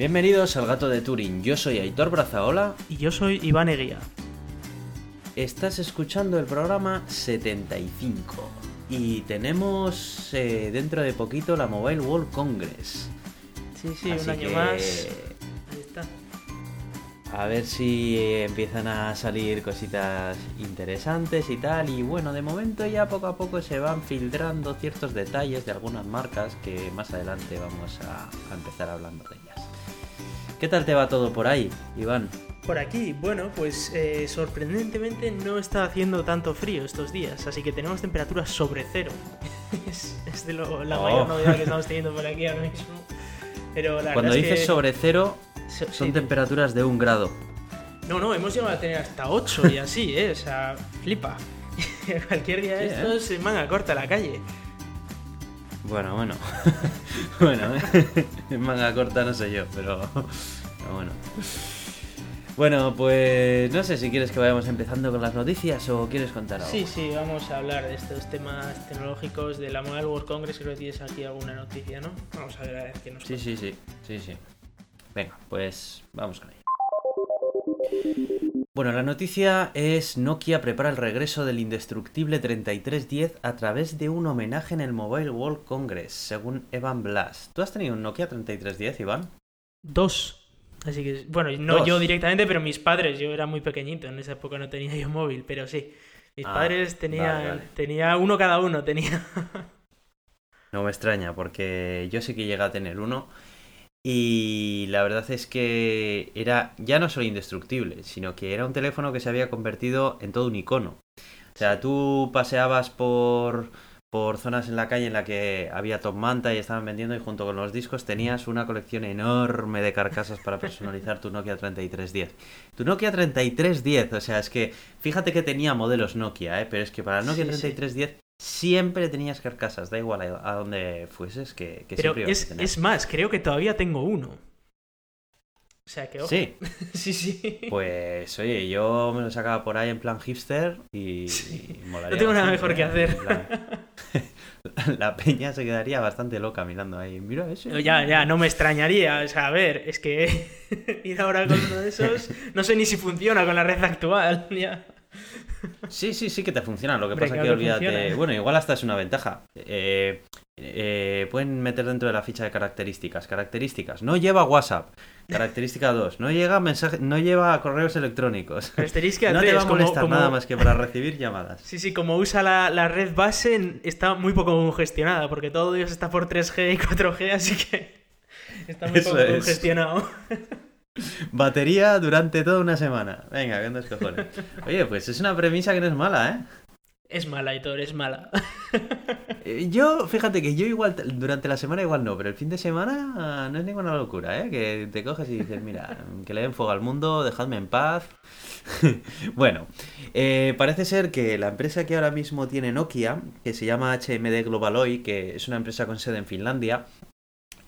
Bienvenidos al Gato de Turing. Yo soy Aitor Brazaola. Y yo soy Iván Eguía. Estás escuchando el programa 75. Y tenemos eh, dentro de poquito la Mobile World Congress. Sí, sí, Así un año que, más. Ahí está. A ver si eh, empiezan a salir cositas interesantes y tal. Y bueno, de momento ya poco a poco se van filtrando ciertos detalles de algunas marcas que más adelante vamos a, a empezar hablando de ellas. ¿Qué tal te va todo por ahí, Iván? Por aquí, bueno, pues eh, sorprendentemente no está haciendo tanto frío estos días, así que tenemos temperaturas sobre cero. es, es de lo- la Oh. mayor novedad que estamos teniendo por aquí ahora mismo. Pero la Cuando es dices que- sobre cero, so- son sí. temperaturas de un grado. No, no, hemos llegado a tener hasta 8 y así, ¿eh? O sea, flipa. Cualquier día de Sí, ¿eh? estos se manga corta la calle. Bueno, bueno. bueno, ¿eh? en manga corta no sé yo, pero, pero bueno. Bueno, pues no sé si quieres que vayamos empezando con las noticias o quieres contar algo. Sí, sí, vamos a hablar de estos temas tecnológicos de la Mobile World Congress. Creo que tienes aquí alguna noticia, ¿no? Vamos a ver a ver qué nos Sí, sí, sí, sí, sí. Venga, pues vamos con ello. Bueno, la noticia es Nokia prepara el regreso del indestructible 3310 a través de un homenaje en el Mobile World Congress, según Evan Blass. ¿Tú has tenido un Nokia 3310, Iván? Dos. Así que, bueno, no Dos. yo directamente, pero mis padres. Yo era muy pequeñito, en esa época no tenía yo móvil, pero sí. Mis Ah, padres tenían, vale, vale. tenía uno cada uno, tenía. No me extraña, porque yo sí que llegué a tener uno. Y la verdad es que era ya no solo indestructible, sino que era un teléfono que se había convertido en todo un icono. O sea, tú paseabas por, por zonas en la calle en la que había top manta y estaban vendiendo y junto con los discos tenías una colección enorme de carcasas para personalizar tu Nokia 3310. Tu Nokia 3310, o sea, es que fíjate que tenía modelos Nokia, ¿eh? pero es que para el Nokia Sí, sí. 3310 siempre tenías carcasas, da igual a, a donde fueses, que, que Pero siempre ibas a tener. es más, creo que todavía tengo uno. O sea que, ojo. Sí, sí, sí. pues oye, yo me lo sacaba por ahí en plan hipster y, Sí. y molaría No tengo nada mejor que ¿eh? hacer. La peña se quedaría bastante loca mirando ahí. Mira eso. Ya, ya, no me extrañaría. O sea, a ver, es que ir ahora con uno de esos, no sé ni si funciona con la red actual. Ya. Sí, sí, sí que te funciona. Lo que Hombre, pasa claro que olvídate. funciona. Bueno, igual hasta es una ventaja. Eh, eh, pueden meter dentro de la ficha de características. Características. No lleva WhatsApp. Característica 2. No llega mensaje, no lleva correos electrónicos. Característica No te 3, va a como- molestar como- nada más que para recibir llamadas. Sí, sí, como usa la, la red base, está muy poco congestionada, porque todo Dios está por 3G y 4G, así que está muy Eso poco es. congestionado. Batería durante toda una semana. Venga, que dos cojones. Oye, pues es una premisa que no es mala, ¿eh? Es mala, Hitor, es mala. Eh, Yo, fíjate que yo igual, durante la semana igual no, pero el fin de semana ah, no es ninguna locura, ¿eh? Que te coges y dices, mira, que le den fuego al mundo, dejadme en paz. bueno, eh, parece ser que la empresa que ahora mismo tiene Nokia, que se llama HMD Globaloy, que es una empresa con sede en Finlandia,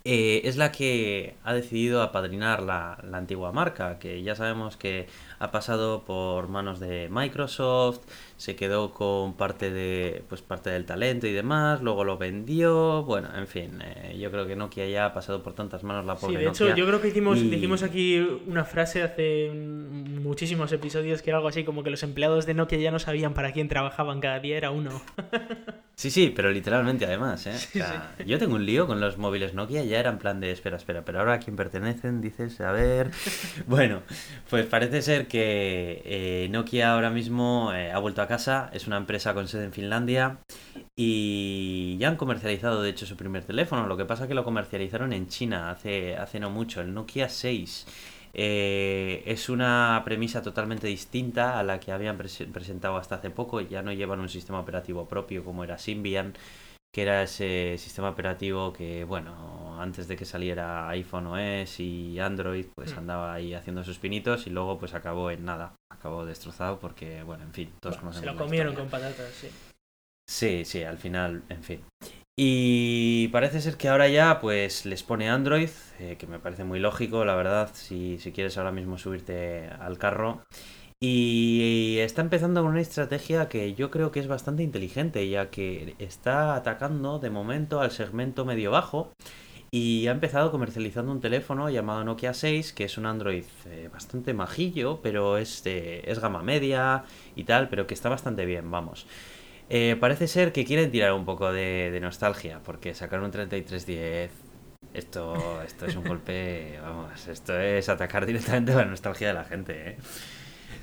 eh, es la que ha decidido apadrinar la, la antigua marca, que ya sabemos que ha pasado por manos de Microsoft, se quedó con parte de pues parte del talento y demás, luego lo vendió, bueno, en fin, eh, yo creo que Nokia ya ha pasado por tantas manos la Sí, pobre de hecho, Nokia. yo creo que hicimos, y- dijimos aquí una frase hace muchísimos episodios que era algo así como que los empleados de Nokia ya no sabían para quién trabajaban, cada día era uno. Sí, sí, pero literalmente además, ¿eh? Sí, O sea, Yo tengo un lío con los móviles Nokia, ya era en plan de espera, espera, pero ahora a quién pertenecen, dices, a ver. Bueno, pues parece ser que eh, Nokia ahora mismo eh, ha vuelto a casa, es una empresa con sede en Finlandia y ya han comercializado de hecho su primer teléfono, lo que pasa que lo comercializaron en China hace, hace no mucho, el Nokia 6. Eh, es una premisa totalmente distinta a la que habían prese- presentado hasta hace poco. Ya no llevan un sistema operativo propio como era Symbian, que era ese sistema operativo que, bueno, antes de que saliera iPhone OS y Android, pues Mm. andaba ahí haciendo sus pinitos y luego pues acabó en nada. Acabó destrozado porque, bueno, en fin, todos Bueno, se conocemos lo la comieron con patatas, sí. Sí, sí, al final, en fin. Y parece ser que ahora ya pues les pone Android, eh, que me parece muy lógico, la verdad, si, si quieres ahora mismo subirte al carro. Y está empezando con una estrategia que yo creo que es bastante inteligente, ya que está atacando de momento al segmento medio-bajo y ha empezado comercializando un teléfono llamado Nokia 6, que es un Android eh, bastante majillo, pero es, es gama media y tal, pero que está bastante bien, vamos. Eh, parece ser que quieren tirar un poco de, de nostalgia, porque sacar un 3310, esto, esto es un golpe, vamos, esto es atacar directamente la nostalgia de la gente, ¿eh?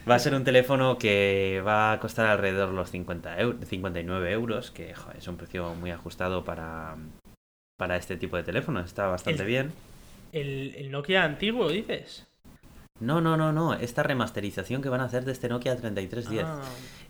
Va a ser un teléfono que va a costar alrededor de los 50 eu- 59 euros, que joder, es un precio muy ajustado para, para este tipo de teléfonos, está bastante El- bien. El, el Nokia antiguo, dices. No, no, no, no, esta remasterización que van a hacer de este Nokia 3310. Ah,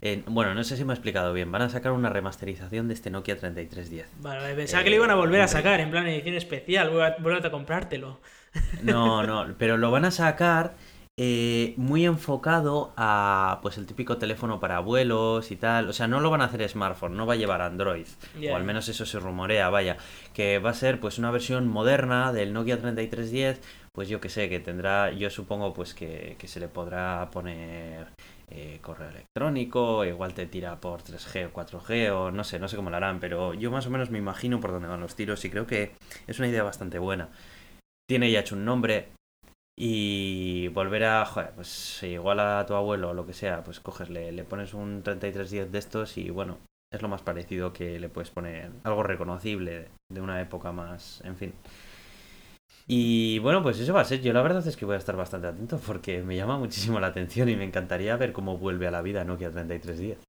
Eh, bueno, no sé si me he explicado bien, van a sacar una remasterización de este Nokia 3310. vale, pensaba Eh, que le iban a volver a hombre. sacar en plan edición especial. Vuelve a, comprártelo. No, no, pero lo van a sacar eh, muy enfocado a pues el típico teléfono para vuelos y tal. O sea, no lo van a hacer smartphone, no va a llevar Android. O al menos eso se rumorea, vaya. Que va a ser pues una versión moderna del Nokia 3310. Pues yo que sé, que tendrá, yo supongo pues que, que se le podrá poner eh, correo electrónico, igual te tira por 3G o 4G o no sé, no sé cómo lo harán, pero yo más o menos me imagino por dónde van los tiros y creo que es una idea bastante buena. Tiene ya hecho un nombre, y volver a, joder, pues igual a tu abuelo o lo que sea, pues coges, le, le pones un 3310 de estos y bueno, es lo más parecido que le puedes poner, algo reconocible de una época más, en fin. Y bueno, pues eso va a ser, yo la verdad es que voy a estar bastante atento porque me llama muchísimo la atención y me encantaría ver cómo vuelve a la vida Nokia 3310.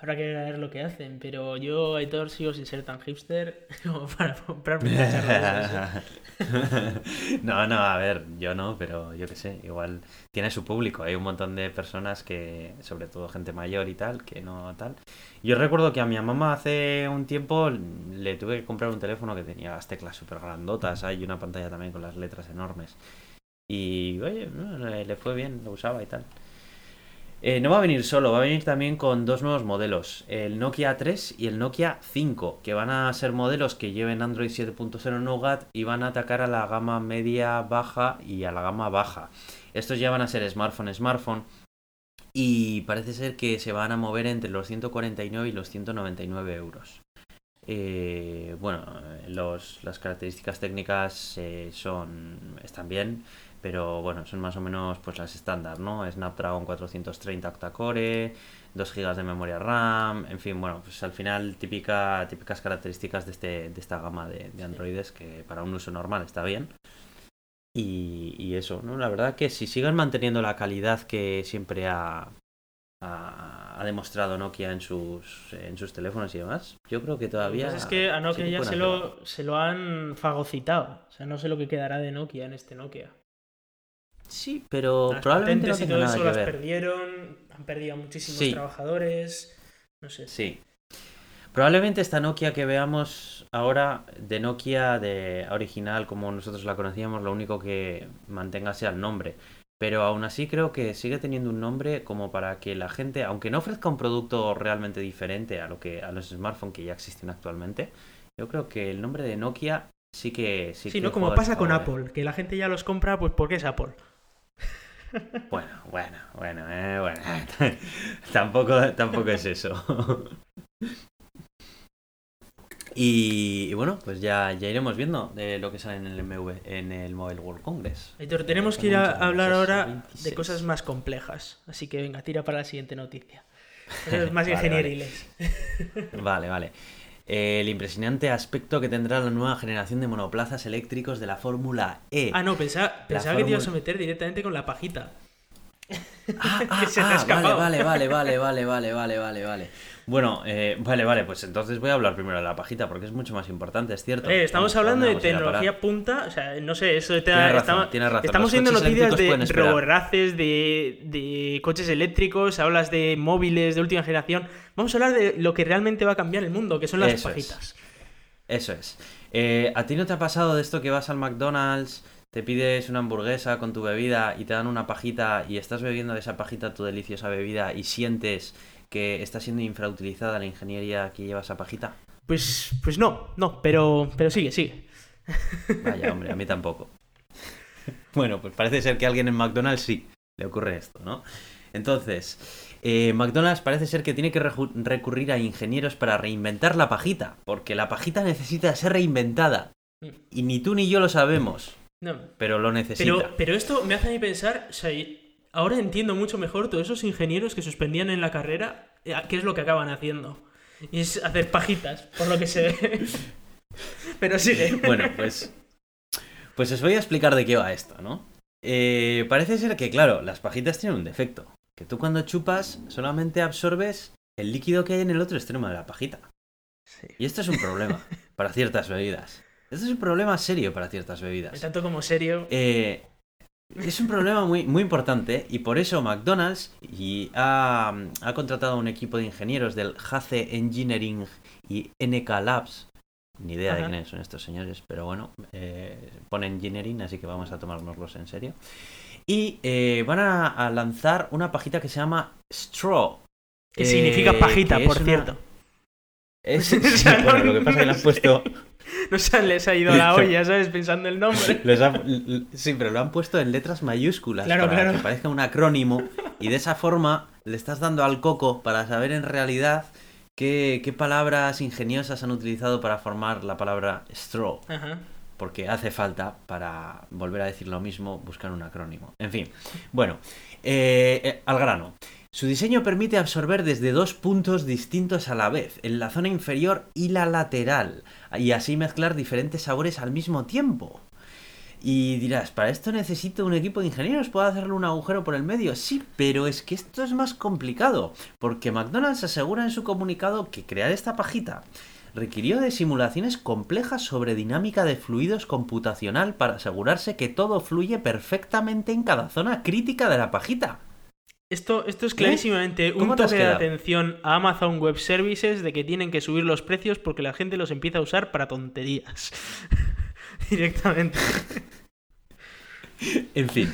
Habrá que ver lo que hacen, pero yo, Aitor, sigo sin ser tan hipster como para comprarme una charla no, no, a ver, yo no, pero yo qué sé, igual tiene su público. Hay un montón de personas que, sobre todo gente mayor y tal, que no tal. Yo recuerdo que a mi mamá hace un tiempo le tuve que comprar un teléfono que tenía las teclas súper grandotas, hay una pantalla también con las letras enormes. Y, oye, no, le fue bien, lo usaba y tal. Eh, no va a venir solo, va a venir también con dos nuevos modelos, el Nokia 3 y el Nokia 5, que van a ser modelos que lleven Android 7.0 Nougat y van a atacar a la gama media baja y a la gama baja. Estos ya van a ser smartphone smartphone y parece ser que se van a mover entre los 149 y los 199 euros. Eh, bueno, las características técnicas eh, son están bien, pero bueno, son más o menos pues las estándar, ¿no? Snapdragon 430 octa-core, 2 GB de memoria RAM, en fin, bueno, pues al final típica, típicas características de, este, de esta gama de, de androides que para un uso normal está bien. Y, y eso, ¿no? La verdad que si siguen manteniendo la calidad que siempre ha, ha, ha demostrado Nokia en sus, en sus teléfonos y demás, yo creo que todavía... pasa es que a Nokia ya se lo, se lo han fagocitado. O sea, no sé lo que quedará de Nokia en este Nokia. Sí, pero Las probablemente no y todo nada eso que las ver. perdieron, han perdido a muchísimos Sí. trabajadores. No sé. Sí. Probablemente esta Nokia que veamos ahora de Nokia de original como nosotros la conocíamos, lo único que mantenga sea el nombre. Pero aún así creo que sigue teniendo un nombre como para que la gente, aunque no ofrezca un producto realmente diferente a lo que a los smartphones que ya existen actualmente, yo creo que el nombre de Nokia sí que sí, Sí, que ¿no? Como pasa con. Apple, que la gente ya los compra, pues porque es Apple. Bueno, bueno, bueno, eh, bueno. tampoco, tampoco es eso. y, y bueno, pues ya, ya iremos viendo de lo que sale en el MV, en el Mobile World Congress. Aitor, tenemos que ir a hablar ahora 26. de cosas más complejas. Así que venga, tira para la siguiente noticia. Cosas más Vale, vale. ingenieriles. Vale, vale. El impresionante aspecto que tendrá la nueva generación de monoplazas eléctricos de la Fórmula E. Ah, no, pensaba, pensaba que te ibas a meter directamente con la pajita. Ah, ah, se te ah, vale, vale, vale, vale, vale, vale, vale, vale. Bueno, eh, vale, vale, pues entonces voy a hablar primero de la pajita porque es mucho más importante, es cierto. Eh, estamos Vamos, ¿a hablando de tecnología punta, o sea, no sé, eso te Tienes razón, estamos, tienes razón. estamos viendo noticias de roborraces, de, de coches eléctricos, hablas de móviles de última generación. Vamos a hablar de lo que realmente va a cambiar el mundo, que son las Eso es. pajitas. Eso es. Eh, ¿A ti no te ha pasado de esto que vas al McDonald's, te pides una hamburguesa con tu bebida y te dan una pajita y estás bebiendo de esa pajita tu deliciosa bebida y sientes que está siendo infrautilizada la ingeniería que lleva esa pajita? Pues, pues no, no, pero, pero sigue, sigue. Vaya, hombre, a mí tampoco. Bueno, pues parece ser que a alguien en McDonald's sí le ocurre esto, ¿no? Entonces, eh, McDonald's parece ser que tiene que recurrir a ingenieros para reinventar la pajita, porque la pajita necesita ser reinventada. Mm. Y ni tú ni yo lo sabemos, No. pero lo necesita. Pero, pero esto me hace a mí pensar, o sea, y- ahora entiendo mucho mejor todos esos ingenieros que suspendían en la carrera, eh, qué es lo que acaban haciendo. Y es hacer pajitas, por lo que se ve. Pero sigue. Bueno, pues. Pues os voy a explicar de qué va esto, ¿no? Eh, parece ser que, claro, las pajitas tienen un defecto. Que tú cuando chupas solamente absorbes el líquido que hay en el otro extremo de la pajita. Sí. Y esto es un problema para ciertas bebidas. Esto es un problema serio para ciertas bebidas. Tanto como serio. Eh, es un problema muy, muy importante y por eso McDonald's y ha, ha contratado a un equipo de ingenieros del HACE Engineering y NK Labs. Ni idea de quiénes son estos señores, pero bueno, eh, pone engineering, así que vamos a tomárnoslos en serio. Y eh, van a, a lanzar una pajita que se llama Straw. Que eh, significa pajita, que es por una- cierto. Es, sí, bueno, lo que pasa es que le han puesto. No se les ha ido la olla, ¿sabes? Pensando el nombre. Les ha- sí, pero lo han puesto en letras mayúsculas Claro, para claro. que parezca un acrónimo y de esa forma le estás dando al coco para saber en realidad qué, qué palabras ingeniosas han utilizado para formar la palabra straw, Ajá. porque hace falta para volver a decir lo mismo buscar un acrónimo. En fin, bueno, eh, eh, al grano. Su diseño permite absorber desde dos puntos distintos a la vez, en la zona inferior y la lateral, y así mezclar diferentes sabores al mismo tiempo. Y dirás, ¿para esto necesito un equipo de ingenieros? ¿Puedo hacerle un agujero por el medio? Sí, pero es que esto es más complicado, porque McDonald's asegura en su comunicado que crear esta pajita requirió de simulaciones complejas sobre dinámica de fluidos computacional para asegurarse que todo fluye perfectamente en cada zona crítica de la pajita. Esto, esto es clarísimamente un ¿Cómo te has toque de atención a Amazon Web Services de que tienen que subir los precios porque la gente los empieza a usar para tonterías. Directamente. En fin,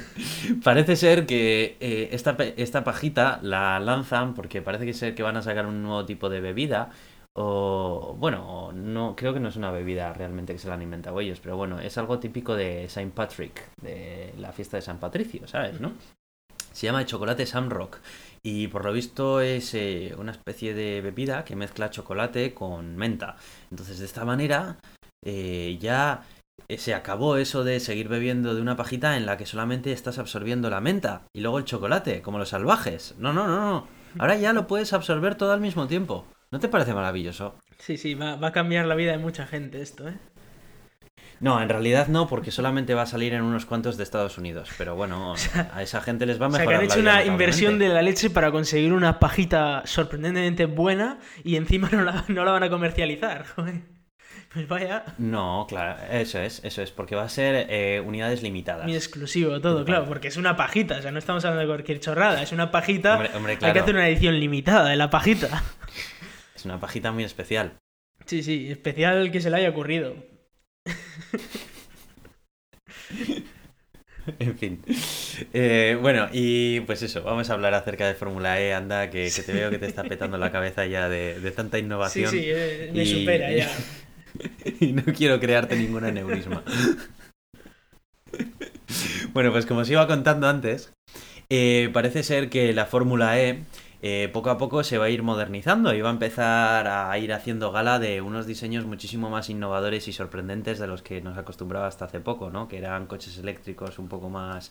parece ser que eh, esta, esta pajita la lanzan porque parece que ser que van a sacar un nuevo tipo de bebida. O bueno, no creo que no es una bebida realmente que se la han inventado ellos, pero bueno, es algo típico de Saint Patrick, de la fiesta de San Patricio, ¿sabes? ¿No? Se llama chocolate Samrock y por lo visto es eh, una especie de bebida que mezcla chocolate con menta. Entonces de esta manera eh, ya eh, se acabó eso de seguir bebiendo de una pajita en la que solamente estás absorbiendo la menta y luego el chocolate, como los salvajes. No, no, no, no. Ahora ya lo puedes absorber todo al mismo tiempo. ¿No te parece maravilloso? Sí, sí, va, va a cambiar la vida de mucha gente esto, ¿eh? No, en realidad no, porque solamente va a salir en unos cuantos de Estados Unidos. Pero bueno, a esa gente les va a O sea, mejorar. que han la hecho vida una inversión de la leche para conseguir una pajita sorprendentemente buena y encima no la, no la van a comercializar. Pues vaya, No, claro, eso es, eso es, porque va a ser eh, unidades limitadas. muy exclusivo todo, claro, porque es una pajita, o sea, no estamos hablando de cualquier chorrada, es una pajita, Hombre, hombre, hay que claro, hacer una edición limitada de la pajita. es una pajita muy especial. Sí, sí, especial que se le haya ocurrido. En fin. Eh, bueno, y pues eso, vamos a hablar acerca de Fórmula E, anda, que, que te veo que te está petando la cabeza ya de, de tanta Sí, innovación. sí, eh, me y- supera ya. y no quiero crearte ningún aneurisma. bueno, pues como os iba contando antes, eh, parece ser que la Fórmula E eh, poco a poco se va a ir modernizando y va a empezar a ir haciendo gala de unos diseños muchísimo más innovadores y sorprendentes de los que nos acostumbraba hasta hace poco, ¿no? Que eran coches eléctricos un poco más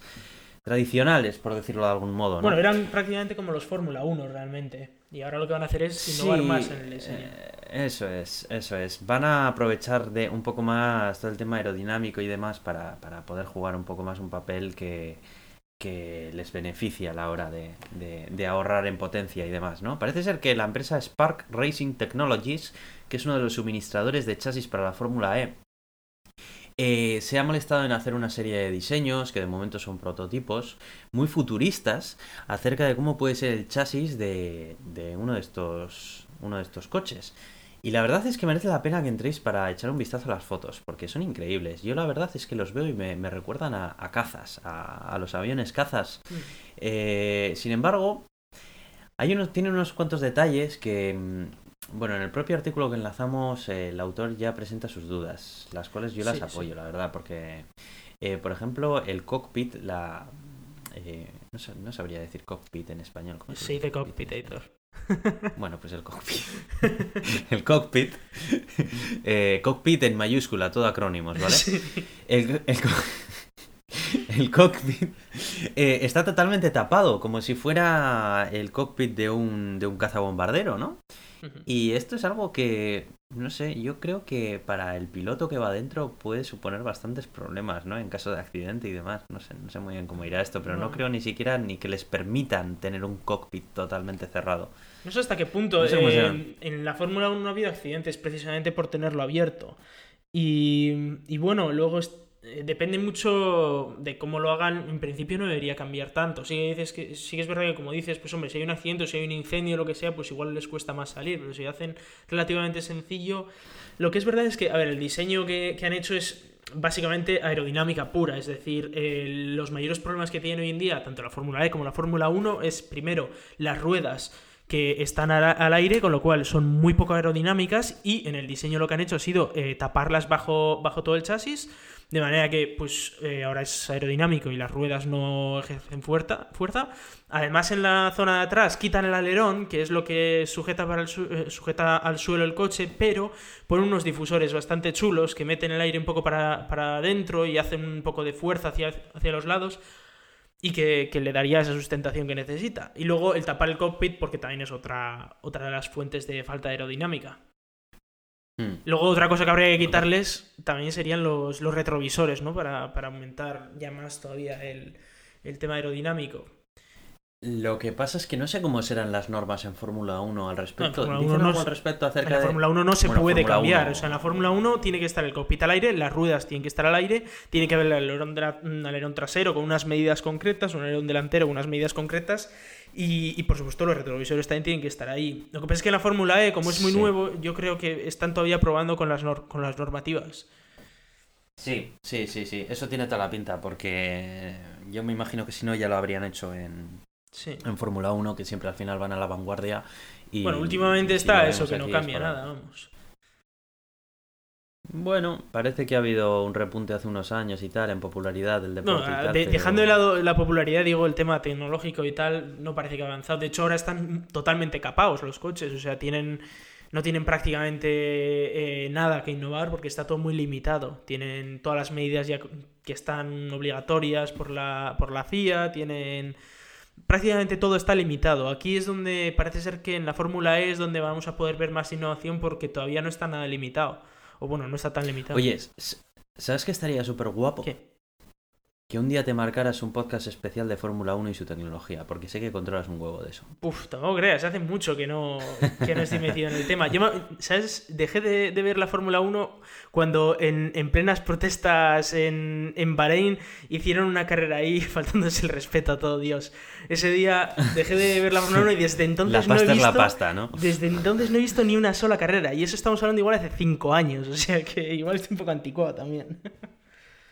tradicionales, por decirlo de algún modo, ¿no? Bueno, eran prácticamente como los Fórmula 1 realmente. Y ahora lo que van a hacer es innovar Sí, más en el diseño. eh, eso es, eso es. Van a aprovechar de un poco más todo el tema aerodinámico y demás para, para poder jugar un poco más un papel que, que les beneficia a la hora de, ahorrar en potencia y demás, ¿no? Parece ser que la empresa Spark Racing Technologies, que es uno de los suministradores de chasis para la Fórmula E, eh, se ha molestado en hacer una serie de diseños, que de momento son prototipos, muy futuristas, acerca de cómo puede ser el chasis de, uno de estos coches. Y la verdad es que merece la pena que entréis para echar un vistazo a las fotos, porque son increíbles. Yo la verdad es que los veo y me, me recuerdan a, a cazas, a, a los aviones cazas. Mm. Eh, sin embargo, hay unos, tiene unos cuantos detalles que, mm, bueno, en el propio artículo que enlazamos, eh, el autor ya presenta sus dudas, las cuales yo las Sí, sí. apoyo, la verdad, porque, eh, por ejemplo, el cockpit, la... eh, no, no sabría decir cockpit en español. ¿cómo Se dice cockpit? Aitor. Bueno, pues el cockpit. el cockpit. eh, cockpit en mayúscula, todo acrónimos, ¿vale? Sí. El, el el cockpit eh, está totalmente tapado, como si fuera el cockpit de un, de un cazabombardero, ¿no? Y esto es algo que, no sé, yo creo que para el piloto que va adentro puede suponer bastantes problemas, ¿no? En caso de accidente y demás. No sé, no sé muy bien cómo irá esto, pero no No. creo ni siquiera ni que les permitan tener un cockpit totalmente cerrado. No sé hasta qué punto. No sé eh, en la Fórmula 1 no ha habido accidentes precisamente por tenerlo abierto. Y, y bueno, luego es- depende mucho de cómo lo hagan. En principio no debería cambiar tanto. Sí dices que, sí que es verdad que, como dices, pues hombre, si hay un accidente si hay un incendio o lo que sea, pues igual les cuesta más salir. Pero si hacen relativamente sencillo. Lo que es verdad es que, a ver, el diseño que, que han hecho es básicamente aerodinámica pura, es decir, eh, los mayores problemas que tiene hoy en día, tanto la Fórmula E como la Fórmula 1, es primero las ruedas que están al, aire, con lo cual son muy poco aerodinámicas y en el diseño lo que han hecho ha sido eh, taparlas bajo, bajo todo el chasis, de manera que pues eh, ahora es aerodinámico y las ruedas no ejercen fuerza, fuerza. Además en la zona de atrás quitan el alerón, que es lo que sujeta, para el eh, sujeta al suelo el coche, pero ponen unos difusores bastante chulos que meten el aire un poco para, para adentro y hacen un poco de fuerza hacia, hacia los lados y que, que le daría esa sustentación que necesita. Y luego el tapar el cockpit porque también es otra, otra de las fuentes de falta de aerodinámica. Hmm. Luego otra cosa que habría que quitarles también serían los, los retrovisores, ¿no? Para, para aumentar ya más todavía el, el tema aerodinámico. Lo que pasa es que no sé cómo serán las normas en Fórmula 1 al respecto. Fórmula ¿Dicen 1 no algo es- al respecto En acerca la de...? Fórmula 1 no se Bueno, puede cambiar. 1. O sea, en la Fórmula 1 tiene que estar el cockpit al aire, las ruedas tienen que estar al aire, tiene que haber la- un alerón trasero con unas medidas concretas, un alerón delantero con unas medidas concretas. Y, y, por supuesto los retrovisores también tienen que estar ahí. Lo que pasa es que en la Fórmula E, como es muy Sí. nuevo, yo creo que están todavía probando con las, con las normativas. Sí, sí, sí, sí. Eso tiene toda la pinta porque yo me imagino que si no ya lo habrían hecho en, Sí. en Fórmula 1, que siempre al final van a la vanguardia. Y, Bueno, últimamente y está eso, que no cambia para- nada, vamos. Bueno, parece que ha habido un repunte hace unos años y tal en popularidad del deporte. y a- tal, de- pero- dejando de lado la popularidad, digo, el tema tecnológico y tal, no parece que ha avanzado. De hecho, ahora están totalmente capados los coches, o sea, tienen no tienen prácticamente eh, nada que innovar porque está todo muy limitado. Tienen todas las medidas ya que están obligatorias por la, por la FIA, tienen... Prácticamente todo está limitado. Aquí es donde parece ser que en la Fórmula E es donde vamos a poder ver más innovación porque todavía no está nada limitado. O bueno, no está tan limitado. Oye, ¿sabes qué estaría súper guapo? ¿Qué? Que un día te marcaras un podcast especial de Fórmula 1 y su tecnología, porque sé que controlas un huevo de eso. Uf, tampoco creas, hace mucho que no, que no estoy metido en el tema. Yo, ¿sabes? Dejé de, de ver la Fórmula 1 cuando en, en plenas protestas en, en Bahrein hicieron una carrera ahí faltándose el respeto a todo Dios. Ese día dejé de ver la Fórmula 1 y desde entonces La no he pasta es visto... la pasta, ¿no? Desde entonces no he visto ni una sola carrera. Y eso estamos hablando igual hace cinco años. O sea que igual estoy un poco anticuado también.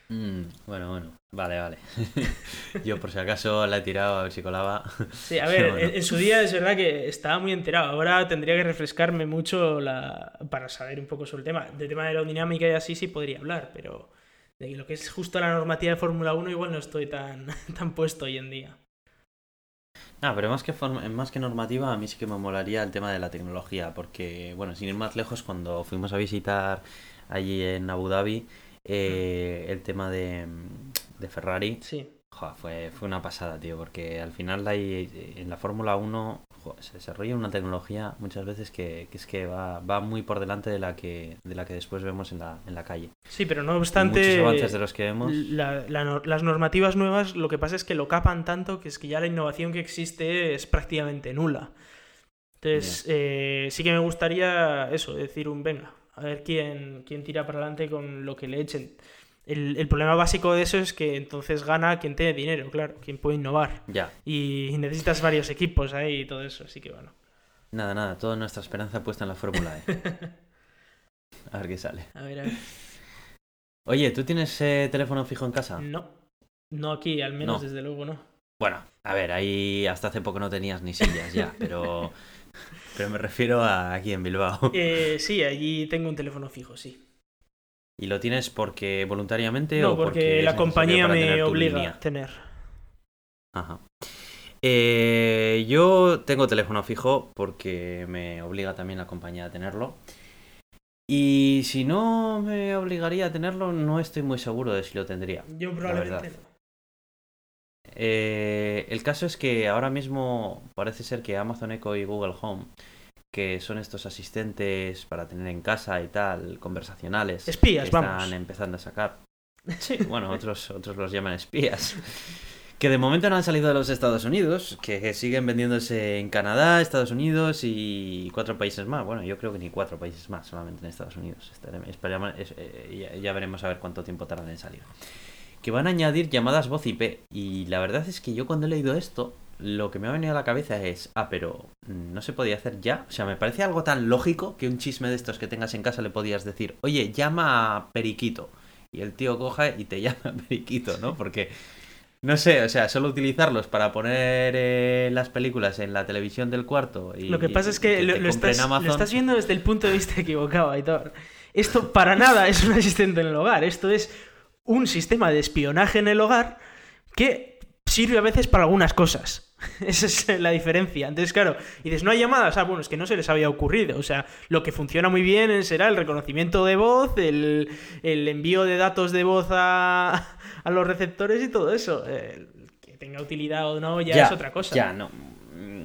Mm, bueno, bueno, vale, vale. Yo por si acaso la he tirado a ver si colaba. Sí, a ver, bueno. en, en su día es verdad que estaba muy enterado. Ahora tendría que refrescarme mucho la... para saber un poco sobre el tema. De tema de aerodinámica y así sí podría hablar, pero de lo que es justo la normativa de Fórmula 1 igual no estoy tan, tan puesto hoy en día. Ah, pero más que, más que normativa, a mí sí que me molaría el tema de la tecnología, porque, bueno, sin ir más lejos, cuando fuimos a visitar allí en Abu Dhabi, eh, el tema de, de Ferrari, Sí. joa, fue, fue una pasada, tío, porque al final hay, en la Fórmula 1 joa, se desarrolla una tecnología muchas veces que, que es que va, va muy por delante de la que, de la que después vemos en la, en la calle. Sí, pero no obstante... muchos avances de los que vemos... la- la nor- las normativas nuevas lo que pasa es que lo capan tanto que es que ya la innovación que existe es prácticamente nula. Entonces, eh, sí que me gustaría eso, decir un venga, a ver quién, quién tira para adelante con lo que le echen. El, el problema básico de eso es que entonces gana quien tiene dinero, claro, quien puede innovar. Ya, Y necesitas varios equipos ahí y todo eso, así que bueno. nada, nada, toda nuestra esperanza puesta en la Fórmula E. A ver qué sale. A ver, a ver. Oye, ¿tú tienes eh, teléfono fijo en casa? No, no aquí, al menos No. desde luego no. Bueno, a ver, ahí hasta hace poco no tenías ni sillas ya, pero, pero me refiero a aquí en Bilbao. Eh, sí, allí tengo un teléfono fijo, sí. ¿Y lo tienes porque voluntariamente No, o porque la compañía me obliga a tener. Ajá. Eh, yo tengo teléfono fijo porque me obliga también la compañía a tenerlo. Y si no me obligaría a tenerlo, no estoy muy seguro de si lo tendría. Yo probablemente no. Eh, el caso es que ahora mismo parece ser que Amazon Echo y Google Home, que son estos asistentes para tener en casa y tal, conversacionales, Espías, que vamos. están empezando a sacar. Sí, bueno, otros, otros los llaman espías. Que de momento no han salido de los Estados Unidos, que siguen vendiéndose en Canadá, Estados Unidos y cuatro países más. Bueno, yo creo que ni cuatro países más, solamente en Estados Unidos. Eh, ya, ya veremos a ver cuánto tiempo tardan en salir. Que van a añadir llamadas voz IP. Y la verdad es que yo cuando he leído esto, lo que me ha venido a la cabeza es, ah, pero mm, no se podía hacer ya. O sea, me parece algo tan lógico que un chisme de estos que tengas en casa le podías decir, oye, llama a Periquito. Y el tío coja y te llama a Periquito, ¿no? Porque, no sé, o sea, solo utilizarlos para poner eh, las películas en la televisión del cuarto. Y, Lo que pasa es que, lo, estás, lo estás viendo desde el punto de vista equivocado, Aitor. Esto para nada es un asistente en el hogar. Esto es un sistema de espionaje en el hogar que sirve a veces para algunas cosas. Esa es la diferencia. Entonces, claro, y dices, no hay llamadas. Ah, bueno, es que no se les había ocurrido. O sea, lo que funciona muy bien será el reconocimiento de voz, el, el envío de datos de voz a, a los receptores y todo eso. Eh, que tenga utilidad o no ya, es otra cosa. Ya, no. Mm,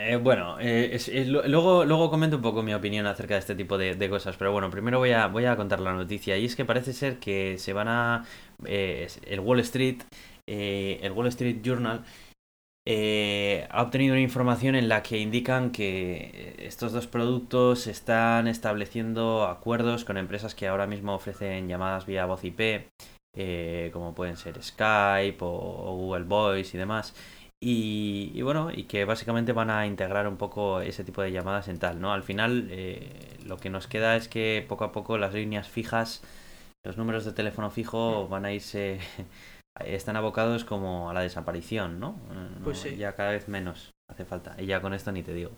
eh, bueno, eh, es- es lo- luego, luego comento un poco mi opinión acerca de este tipo de, de cosas, pero bueno, primero voy a, voy a contar la noticia y es que parece ser que se van a... eh, el Wall Street, el Wall Street Journal eh, ha obtenido una información en la que indican que estos dos productos están estableciendo acuerdos con empresas que ahora mismo ofrecen llamadas vía voz IP, eh, como pueden ser Skype o, Google Voice y demás. Y, y bueno, y que básicamente van a integrar un poco ese tipo de llamadas en tal, ¿no? Al final eh, lo que nos queda es que poco a poco las líneas fijas, los números de teléfono fijo van a irse, están abocados como a la desaparición, ¿no? Eh, Pues sí. Ya cada vez menos hace falta. Y ya con esto ni te digo.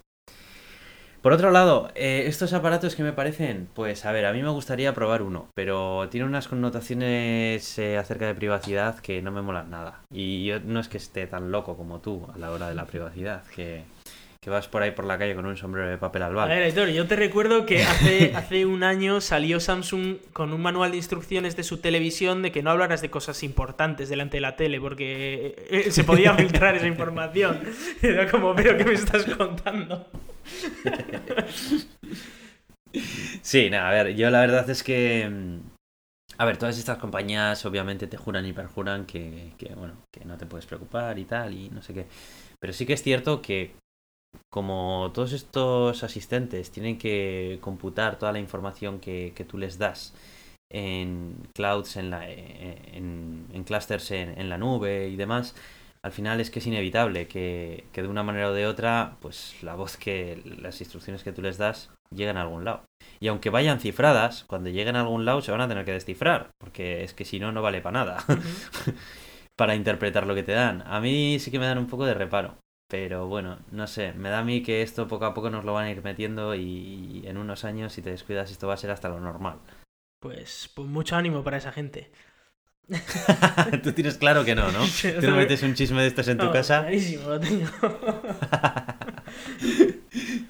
Por otro lado, eh, estos aparatos que me parecen, pues a ver, a mí me gustaría probar uno, pero tiene unas connotaciones eh, acerca de privacidad que no me molan nada. Y yo no es que esté tan loco como tú a la hora de la privacidad, que, que vas por ahí por la calle con un sombrero de papel A albal. ver, Aitor, yo te recuerdo que hace, hace un año salió Samsung con un manual de instrucciones de su televisión de que no hablaras de cosas importantes delante de la tele porque eh, se podía filtrar esa información. Era como, pero ¿qué me estás contando? Sí, nada, a ver, yo la verdad es que... mm, A ver, todas estas compañías obviamente te juran y perjuran que, que, bueno, que no te puedes preocupar y tal, y no sé qué. Pero sí que es cierto que como todos estos asistentes tienen que computar toda la información que, que tú les das en clouds, en, la, en, en clusters en, en la nube y demás, al final es que es inevitable que, que de una manera o de otra, pues la voz que, las instrucciones que tú les das lleguen a algún lado. Y aunque vayan cifradas, cuando lleguen a algún lado se van a tener que descifrar, porque es que si no, no vale para nada para interpretar lo que te dan. A mí sí que me dan un poco de reparo. Pero bueno, no sé, me da a mí que esto poco a poco nos lo van a ir metiendo y en unos años, si te descuidas, esto va a ser hasta lo normal. Pues, pues mucho ánimo para esa gente. Tú tienes claro que no, ¿no? Tú no metes un chisme de estos en tu No, casa. clarísimo, lo tengo.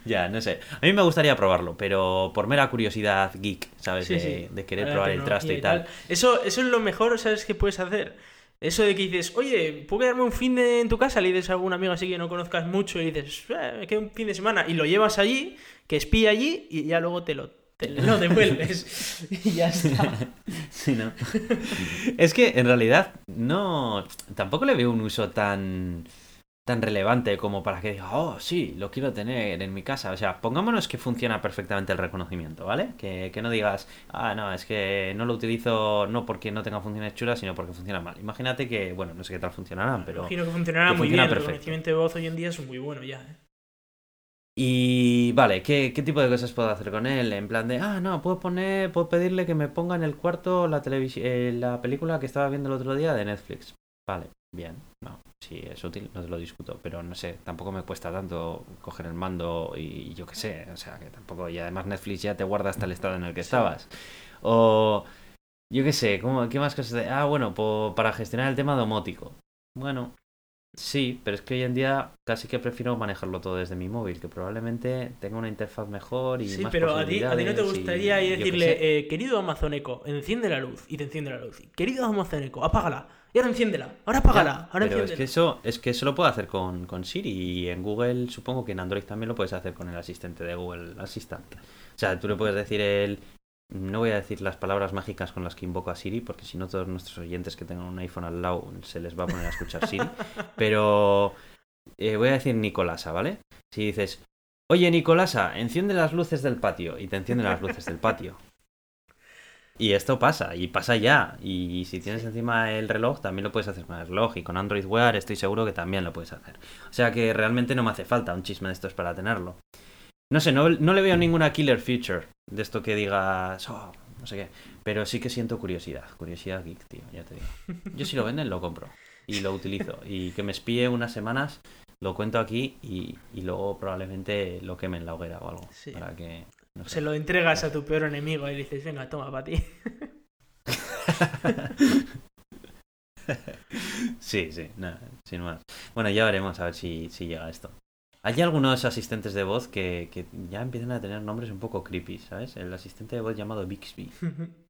Ya, no sé. A mí me gustaría probarlo, pero por mera curiosidad geek, ¿sabes? Sí, de, sí. de querer probar el traste y tal. Eso, eso es lo mejor, ¿sabes qué puedes hacer? Eso de que dices, oye, ¿puedo quedarme un fin de en tu casa? Le dices a algún amigo así que no conozcas mucho y dices, eh, me quedo un fin de semana. Y lo llevas allí, que espía allí y ya luego te lo, te lo devuelves. y ya está. Sí, ¿no? es que en realidad no. Tampoco le veo un uso tan. Tan relevante como para que diga, oh, sí, lo quiero tener en mi casa. O sea, pongámonos que funciona perfectamente el reconocimiento, ¿vale? Que, que no digas, ah, no, es que no lo utilizo no porque no tenga funciones chulas, sino porque funciona mal. Imagínate que, bueno, no sé qué tal funcionarán, pero. Imagino que funcionará muy funciona bien. El reconocimiento de voz hoy en día es muy bueno ya. ¿eh? Y vale, ¿qué, ¿qué tipo de cosas puedo hacer con él? En plan de, ah, no, puedo poner, puedo pedirle que me ponga en el cuarto la televisión, la película que estaba viendo el otro día de Netflix. Vale, bien, no, si es útil, no te lo discuto, pero no sé, tampoco me cuesta tanto coger el mando y yo qué sé, o sea, que tampoco, y además Netflix ya te guarda hasta el estado en el que estabas. O, yo qué sé, ¿cómo, ¿qué más cosas? de- Ah, bueno, po- para gestionar el tema domótico. Bueno, Sí, pero es que hoy en día casi que prefiero manejarlo todo desde mi móvil, que probablemente tenga una interfaz mejor y Sí, más pero a ti, a ti no te gustaría y decirle, eh, querido Amazon Echo, enciende la luz y te enciende la luz. Querido Amazon Echo, apágala. Y ahora enciéndela. Ahora apágala. Ahora pero es enciéndela. que eso es que eso lo puedo hacer con, con Siri y en Google supongo que en Android también lo puedes hacer con el asistente de Google Assistant. O sea, tú le puedes decir el no voy a decir las palabras mágicas con las que invoco a Siri porque si no todos nuestros oyentes que tengan un iPhone al lado se les va a poner a escuchar Siri, pero eh, voy a decir Nicolasa, ¿vale? Si dices, "Oye Nicolasa, enciende las luces del patio" y te enciende las luces del patio. Y esto pasa, y pasa ya. Y si tienes encima el reloj, también lo puedes hacer con el reloj. Y con Android Wear estoy seguro que también lo puedes hacer. O sea que realmente no me hace falta un chisme de estos para tenerlo. No sé, no, no le veo ninguna killer feature de esto que digas, "Oh", no sé qué. Pero sí que siento curiosidad, curiosidad geek, tío, ya te digo. Yo si lo venden, lo compro. Y lo utilizo. Y que me espíe unas semanas, lo cuento aquí y, y luego probablemente lo queme en la hoguera o algo. Sí. Para que... No sé. Se lo entregas a tu peor enemigo y le dices, venga, toma, para ti. Sí, sí, nada, sin más. Bueno, ya veremos a ver si, si llega esto. Hay algunos asistentes de voz que, que ya empiezan a tener nombres un poco creepy, ¿sabes? El asistente de voz llamado Bixby.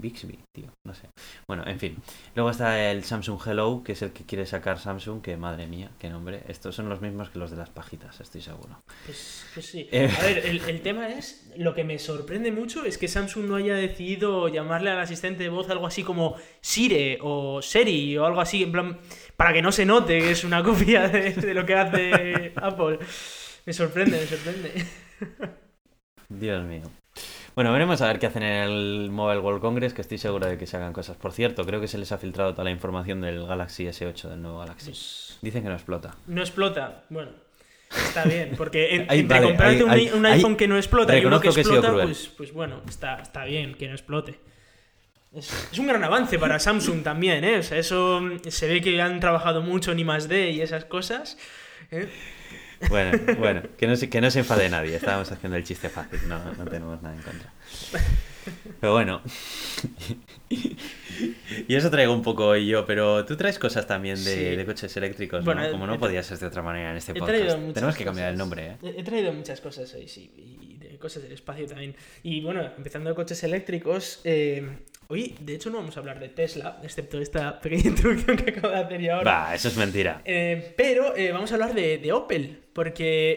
Bixby, tío, no sé. Bueno, en fin. Luego está el Samsung Hello, que es el que quiere sacar Samsung, que madre mía, qué nombre. Estos son los mismos que los de las pajitas, estoy seguro. Pues, pues sí. Eh. A ver, el, el tema es, lo que me sorprende mucho es que Samsung no haya decidido llamarle al asistente de voz algo así como Sire o Seri o algo así, en plan, para que no se note que es una copia de, de lo que hace Apple. Me sorprende, me sorprende. Dios mío. Bueno, veremos a ver qué hacen en el Mobile World Congress, que estoy seguro de que se hagan cosas. Por cierto, creo que se les ha filtrado toda la información del Galaxy S8, del nuevo Galaxy. Pues, Dicen que no explota. no explota. Bueno, está bien, porque entre vale, comprarte ahí- un, ahí iPhone que no explota y uno que explota, pues, pues bueno, está, está bien que no explote. Es, es un gran avance para Samsung también, ¿eh? O sea, eso se ve que han trabajado mucho en I+.D. y esas cosas. ¿eh? Bueno, bueno, que no, se, que no se enfade nadie. Estábamos haciendo el chiste fácil, no, no tenemos nada en contra. Pero bueno. Y eso traigo un poco hoy yo, pero tú traes cosas también de, Sí. de coches eléctricos, ¿no? Bueno, he- Como no podía ser de otra manera en este podcast. Tenemos que cambiar el nombre, ¿eh? He, he traído muchas cosas hoy, sí. Y de cosas del espacio también. Y bueno, empezando de coches eléctricos. eh, hoy, de hecho, no vamos a hablar de Tesla, excepto esta pequeña introducción que acabo de hacer yo ahora. Va, eso es mentira. Eh, pero eh, vamos a hablar de, de Opel, porque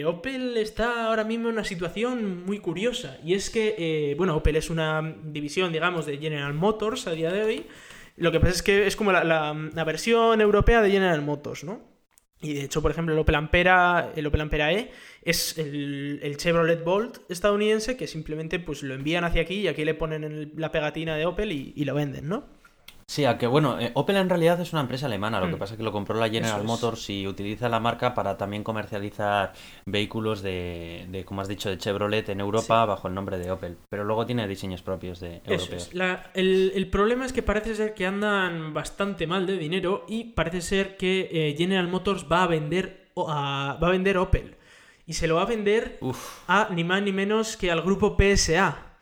eh, Opel está ahora mismo en una situación muy curiosa. Y es que, eh, bueno, Opel es una división, digamos, de General Motors a día de hoy. Lo que pasa es que es como la, la- la versión europea de General Motors, ¿no? Y de hecho, por ejemplo, el Opel Ampera, el Opel Ampera E es el, Chevrolet Bolt estadounidense que simplemente pues lo envían hacia aquí y aquí le ponen la pegatina de Opel y, y lo venden, ¿no? Sí, aunque bueno, eh, Opel en realidad es una empresa alemana, lo que Mm. pasa es que lo compró la General es. Motors y utiliza la marca para también comercializar vehículos de, de como has dicho, de Chevrolet en Europa bajo el nombre de Opel. Pero luego tiene diseños propios de europeos. es. La- el, el problema es que parece ser que andan bastante mal de dinero y parece ser que eh, General Motors va a vender a- va a vender Opel y se lo va a vender Uf, a ni más ni menos que al grupo PSA.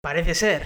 Parece ser.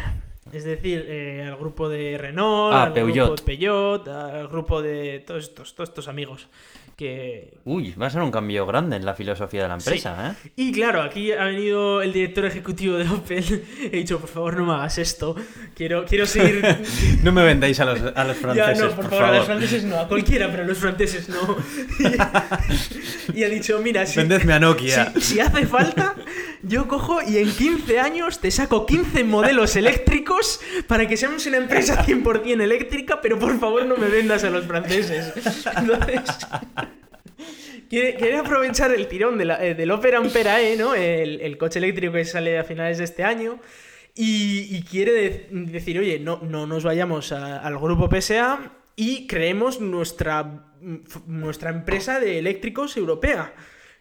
Es decir, eh, al grupo de Renault, Ah, al Peugeot. grupo de Peugeot, al grupo de todos estos, todos estos amigos. Que... uy, va a ser un cambio grande en la filosofía de la empresa, ¿eh? Y claro, aquí ha venido el director ejecutivo de Opel. He dicho, por favor, no me hagas esto. Quiero, quiero seguir No me vendáis a los, a los Ya, franceses, no, por, favor, a los franceses no, a cualquiera, pero a los franceses no. Y, y ha dicho, mira, si, Vendedme a Nokia. si, si hace falta, yo cojo y en 15 años te saco 15 modelos eléctricos para que seamos una empresa 100% eléctrica, pero por favor no me vendas a los franceses. Entonces... Quiere, aprovechar el tirón de eh, del Opera Ampera E, ¿no? El, el coche eléctrico que sale a finales de este año. Y, y quiere de- decir, oye, no, no nos vayamos al grupo PSA y creemos nuestra, mm, nuestra empresa de eléctricos europea.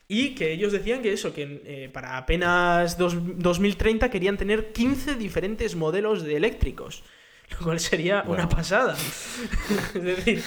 Y que ellos decían que eso, que eh, para apenas dos- 2030 querían tener 15 diferentes modelos de eléctricos. Lo cual sería Bueno. una pasada. es decir,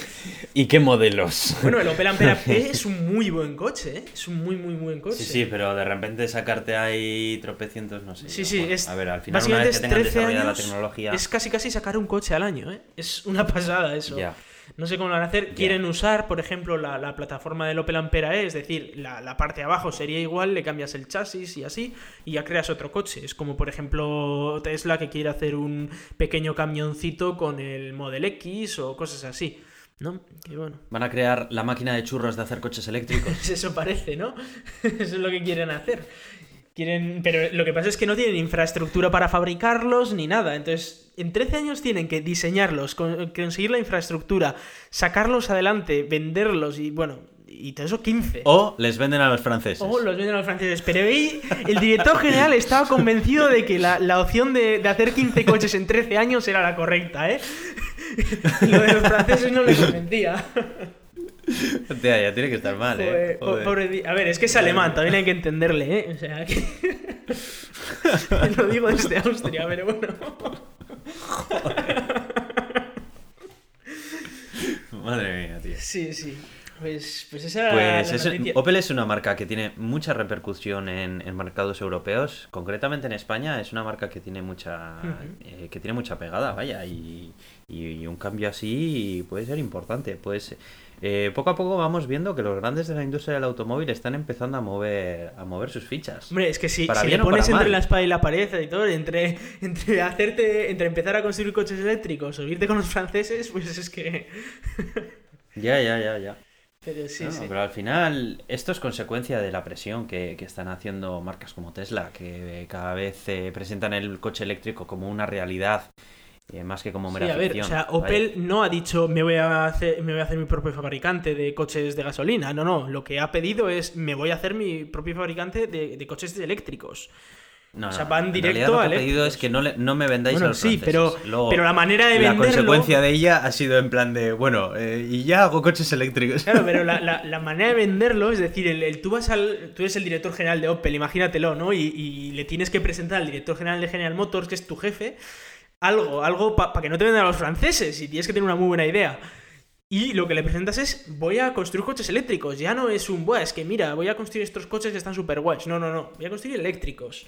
¿Y qué modelos? bueno, el Opel Ampera E es un muy buen coche, ¿eh? Es un muy, muy buen coche. Sí, sí, pero de repente sacarte ahí tropecientos, no sé. Sí, sí, bueno, es. A ver, al final, una vez que tengan 13 desarrollada la tecnología. Es casi casi sacar un coche al año, ¿eh? Es una pasada eso. Ya. No sé cómo lo van a hacer. Quieren usar, por ejemplo, la, la plataforma del Opel Ampera E, es decir, la, la parte de abajo sería igual, le cambias el chasis y así, y ya creas otro coche. Es como, por ejemplo, Tesla que quiere hacer un pequeño camioncito con el Model X o cosas así. ¿No? Bueno. Van a crear la máquina de churros de hacer coches eléctricos. Eso parece, ¿no? Eso es lo que quieren hacer. Quieren... Pero lo que pasa es que no tienen infraestructura para fabricarlos ni nada. Entonces, en 13 años tienen que diseñarlos, con- conseguir la infraestructura, sacarlos adelante, venderlos y bueno, y todo eso 15. O les venden a los franceses. O los venden a los franceses. Pero ahí el director general estaba convencido de que la, la opción de, de hacer 15 coches en 13 años era la correcta, ¿eh? Lo de los franceses no le convencía. Hostia, ya tiene que estar mal, eh. Joder. pobre A ver, es que es alemán, también hay que entenderle, ¿eh? O sea, que... Lo digo desde Austria, pero bueno. Madre mía, tío. Sí, sí. Pues, pues esa era Pues es-. Opel es una marca que tiene mucha repercusión en, en mercados europeos, concretamente en España es una marca que tiene mucha eh, que tiene mucha pegada, vaya, y, y un cambio así puede ser importante. Pues eh, poco a poco vamos viendo que los grandes de la industria del automóvil están empezando a mover a mover sus fichas. Hombre, es que si, si le pones entre mal. la espada y la pared y todo, entre, entre hacerte, entre empezar a construir coches eléctricos o irte con los franceses, pues es que. Ya, ya, ya, ya. Pero sí, No, sí. Pero al final, esto es consecuencia de la presión que, que están haciendo marcas como Tesla, que cada vez eh, presentan el coche eléctrico como una realidad, eh, más que como Sí, mera a ver, ficción. o sea, Vaya. Opel no ha dicho me voy a hacer, me voy a hacer mi propio fabricante de coches de gasolina. No, no. Lo que ha pedido es me voy a hacer mi propio fabricante de, de coches eléctricos. No, o sea, van directo realidad lo que ha pedido es que no, le- no me vendáis Bueno, a los sí, franceses. pero, Luego, pero la manera de la venderlo. consecuencia de ella ha sido en plan de, bueno, eh, y ya hago coches eléctricos. Claro, pero la, la- la manera de venderlo, es decir, el, el- tú vas al. Tú eres el director general de Opel, imagínatelo, ¿no? Y, y le tienes que presentar al director general de General Motors, que es tu jefe, algo, algo para que no te vendan a los franceses. Y tienes que tener una muy buena idea. Y lo que le presentas es, voy a construir coches eléctricos. Ya no es un, buah, es que mira, voy a construir estos coches que están súper guays. No, no, no. Voy a construir eléctricos.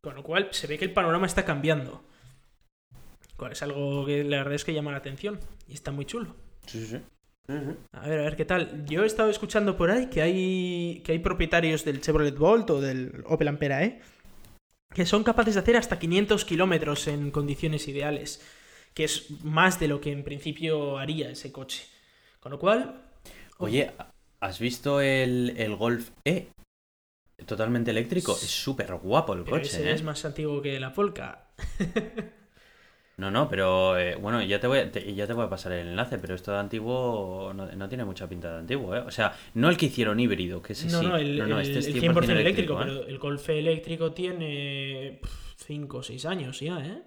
Con lo cual se ve que el panorama está cambiando. Cual Es algo que la verdad es que llama la atención. Y está muy chulo. Sí, sí. A ver, a ver qué tal. Yo he estado escuchando por ahí que hay, que hay propietarios del Chevrolet Bolt o del Opel Ampera E que son capaces de hacer hasta 500 kilómetros en condiciones ideales, que es más de lo que en principio haría ese coche. Con lo cual, Oye, ¿has visto el, el Golf E? Totalmente eléctrico. Es súper guapo el pero coche, ese ¿eh? es más antiguo que la Polka. No, no, pero eh, bueno, ya te, voy a, te- ya te voy a pasar el enlace, pero esto de antiguo no, no tiene mucha pinta de antiguo, ¿eh? O sea, no el que hicieron híbrido, que ese no, sí. no, el, no, no, el- este es el 100%, 100% eléctrico, ¿eh? pero el Golf eléctrico tiene 5 o 6 años ya, ¿eh?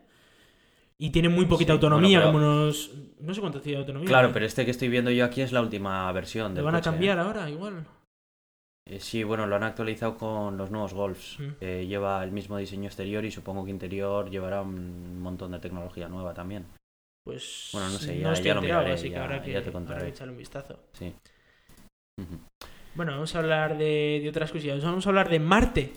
Y tiene muy poquita Sí, autonomía, bueno, pero- como unos... No sé cuánto tiene autonomía. Claro, pero este que estoy viendo yo aquí es la última versión ¿Lo del van a coche, ¿eh? cambiar ahora igual? Eh, Sí, bueno, lo han actualizado con los nuevos Golfs. Mm. Eh, lleva el mismo diseño exterior y supongo que interior llevará un montón de tecnología nueva también. Pues Bueno, no sé, no ya- estoy ya lo miraré, así que ya- habrá que, ya te habrá contaré. que echarle un vistazo. Sí. Bueno, vamos a hablar de, de otras cosillas. Vamos a hablar de Marte.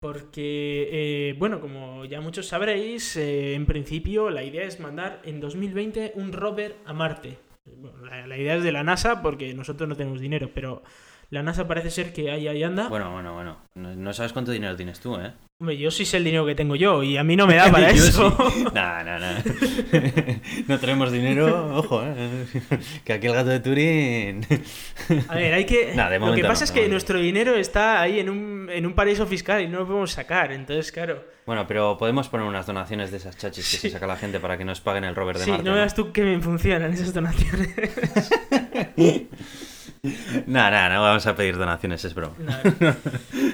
Porque, eh, bueno, como ya muchos sabréis, eh, en principio la idea es mandar en 2020 un rover a Marte. Bueno, la, la idea es de la NASA porque nosotros no tenemos dinero, pero la NASA parece ser que ahí, ahí anda. Bueno, bueno, bueno. No, no sabes cuánto dinero tienes tú, ¿eh? Hombre, yo sí sé el dinero que tengo yo y a mí no me da para eso. sí. Nah, nah, nah. no tenemos dinero, ojo, ¿eh? Que aquí el gato de Turín. A ver, hay que. De lo que pasa no, es que nuestro dinero está ahí en un, en un paraíso fiscal y no lo podemos sacar. Entonces, claro. Bueno, pero podemos poner unas donaciones de esas chachis que se saca la gente para que nos paguen el rover de Sí, Marte. no veas tú que me funcionan esas donaciones. Nah, nah, no vamos a pedir donaciones, es broma.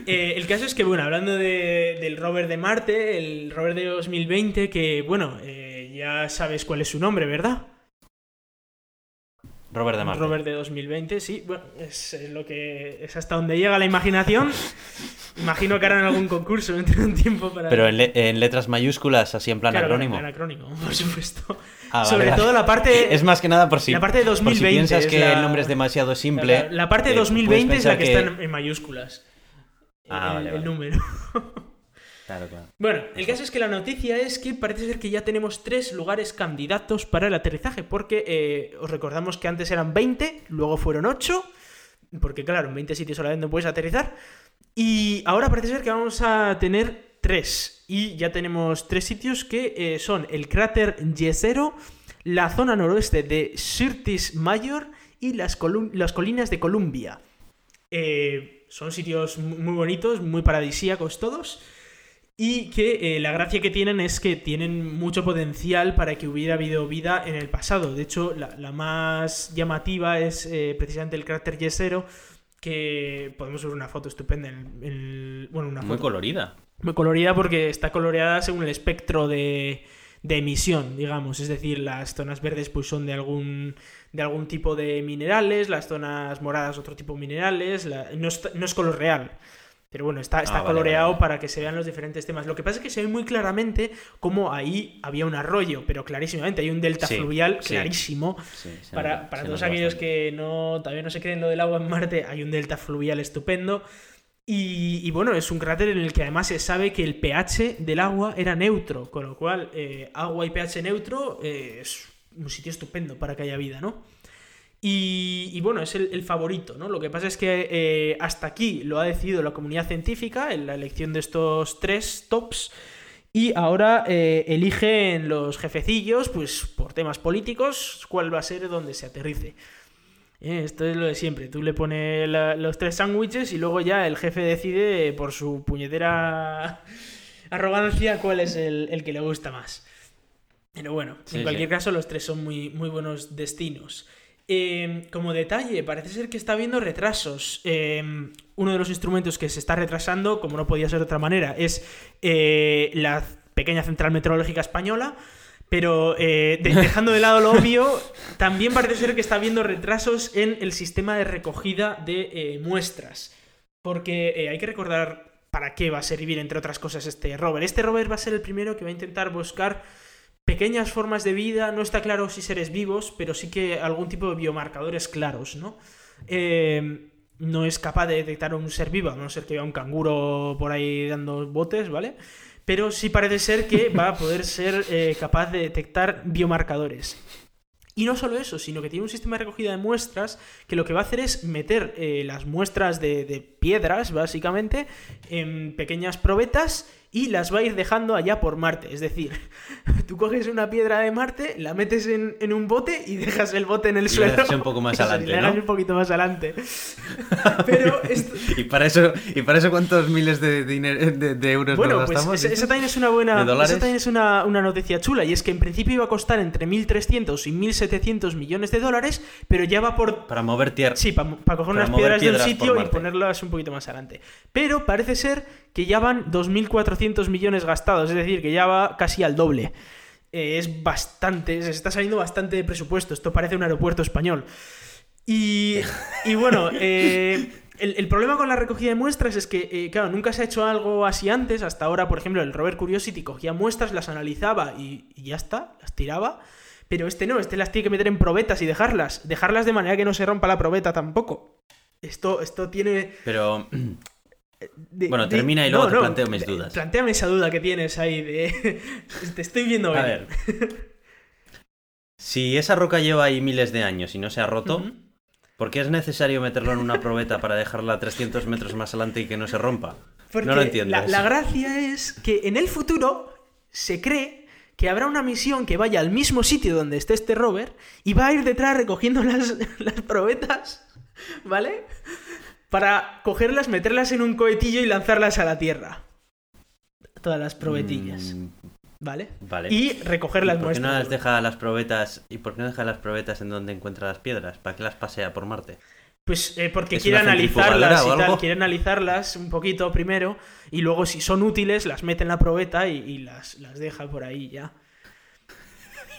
Eh, el caso es que, bueno, hablando de- del rover de Marte, el rover de 2020, que, bueno, eh, ya sabes cuál es su nombre, ¿verdad? Rover de Marte. Rover de 2020, sí. Bueno, es, es lo que es hasta donde llega la imaginación. Imagino que harán algún concurso dentro de un tiempo para. Pero en, le- en letras mayúsculas, así en plan Claro, acrónimo. anacrónico, por supuesto. Ah, Sobre vale. todo la parte. Es más que nada por si, la parte de por si 2020 piensas es que la- el nombre es demasiado simple. La, la parte de eh, 2020 es puedes la que, está en, en mayúsculas. Ah, el, vale, el número. Claro, claro. Bueno, el caso es que la noticia es que parece ser que ya tenemos tres lugares candidatos para el aterrizaje, porque eh, os recordamos que antes eran 20, luego fueron 8, porque claro, en 20 sitios solamente puedes aterrizar, y ahora parece ser que vamos a tener tres, y ya tenemos tres sitios que eh, son el cráter Yesero, la zona noroeste de Sirtis Mayor y las, colinas de Columbia. Eh, son sitios mu- muy bonitos, muy paradisíacos todos. Y que eh, la gracia que tienen es que tienen mucho potencial para que hubiera habido vida en el pasado. De hecho, la, la más llamativa es eh, precisamente el cráter Yesero, que podemos ver una foto estupenda. En, el- en el- bueno, una Muy foto colorida. muy colorida porque está coloreada según el espectro de, de emisión, digamos. Es decir, las zonas verdes pues son de algún, de algún tipo de minerales, las zonas moradas otro tipo de minerales. la- no, es, no es color real. Pero bueno, está, está Ah, coloreado vale. para que se vean los diferentes temas. Lo que pasa es que se ve muy claramente cómo ahí había un arroyo, pero clarísimamente hay un delta Sí, fluvial sí. clarísimo. Sí, Para, para todos aquellos bastante. que no todavía no se creen lo del agua en Marte, hay un delta fluvial estupendo. Y, y bueno, es un cráter en el que además se sabe que el pH del agua era neutro, con lo cual eh, agua y pH neutro eh, es un sitio estupendo para que haya vida, ¿no? Y, y bueno, es el, el favorito, ¿no? Lo que pasa es que eh, hasta aquí lo ha decidido la comunidad científica en la elección de estos tres tops. Y ahora eh, eligen los jefecillos, pues por temas políticos, cuál va a ser donde se aterrice. Eh, esto es lo de siempre. Tú le pones la- los tres sándwiches y luego ya el jefe decide por su puñetera arrogancia cuál es el, el que le gusta más. Pero bueno, Sí, en cualquier sí. caso, los tres son muy, muy buenos destinos. Eh, como detalle, parece ser que está habiendo retrasos. Eh, uno de los instrumentos que se está retrasando, como no podía ser de otra manera, es eh, la pequeña central meteorológica española. Pero eh, de- dejando de lado lo obvio, también parece ser que está habiendo retrasos en el sistema de recogida de eh, muestras. Porque eh, hay que recordar para qué va a servir, entre otras cosas, este rover. Este rover va a ser el primero que va a intentar buscar pequeñas formas de vida. No está claro si seres vivos, pero sí que algún tipo de biomarcadores claros, ¿no? Eh, no es capaz de detectar un ser vivo, a no ser que vea un canguro por ahí dando botes, ¿vale? Pero sí parece ser que va a poder ser eh, capaz de detectar biomarcadores. Y no solo eso, sino que tiene un sistema de recogida de muestras que lo que va a hacer es meter eh, las muestras de, de piedras, básicamente, en pequeñas probetas y las va a ir dejando allá por Marte. Es decir, tú coges una piedra de Marte, la metes en, en un bote y dejas el bote en el Y suelo. un poco más Eso, adelante, ¿no? un poquito más adelante. Pero esto, ¿Y para eso, y para eso cuántos miles de, de, de euros Bueno, nos pues gastamos? esa, dices? esa también es una buena. Esa también es una, una noticia chula. Y es que en principio iba a costar entre 1.300 y 1.700 millones de dólares, pero ya va por. Para mover tierra. Sí, para coger Para unas piedras de un piedras por sitio y ponerlas un poquito más adelante. Pero parece ser que ya van 2.400 millones gastados, es decir, que ya va casi al doble. Eh, es bastante, se está saliendo bastante de presupuesto. Esto parece un aeropuerto español. Y, y bueno, eh, el, el problema con la recogida de muestras es que, eh, claro, nunca se ha hecho algo así antes. Hasta ahora, por ejemplo, el rover Curiosity cogía muestras, las analizaba y, y ya está, las tiraba. Pero este no, este las tiene que meter en probetas y dejarlas. Dejarlas de manera que no se rompa la probeta tampoco. Esto, esto tiene. Pero de- Bueno, de- termina y luego te planteo mis dudas. Planteame esa duda que tienes ahí de. Te estoy viendo A venir. ver. Si esa roca lleva ahí miles de años y no se ha roto, Ujú. ¿por qué es necesario meterlo en una probeta para dejarla 300 metros más adelante y que no se rompa? Porque no lo entiendo. La, la gracia es que en el futuro se cree que habrá una misión que vaya al mismo sitio donde esté este rover y va a ir detrás recogiendo las, las probetas, ¿vale? Para cogerlas, meterlas en un cohetillo y lanzarlas a la Tierra. Todas las probetillas, Mm, ¿vale? vale. Y recoger las ¿Y ¿Por qué no las deja las probetas? ¿Y por qué no deja las probetas en donde encuentra las piedras? ¿Para qué las pasea por Marte? Pues eh, porque ¿Es quiere analizarlas y tal, quiere analizarlas un poquito primero y luego si son útiles las mete en la probeta y, y las, las deja por ahí ya.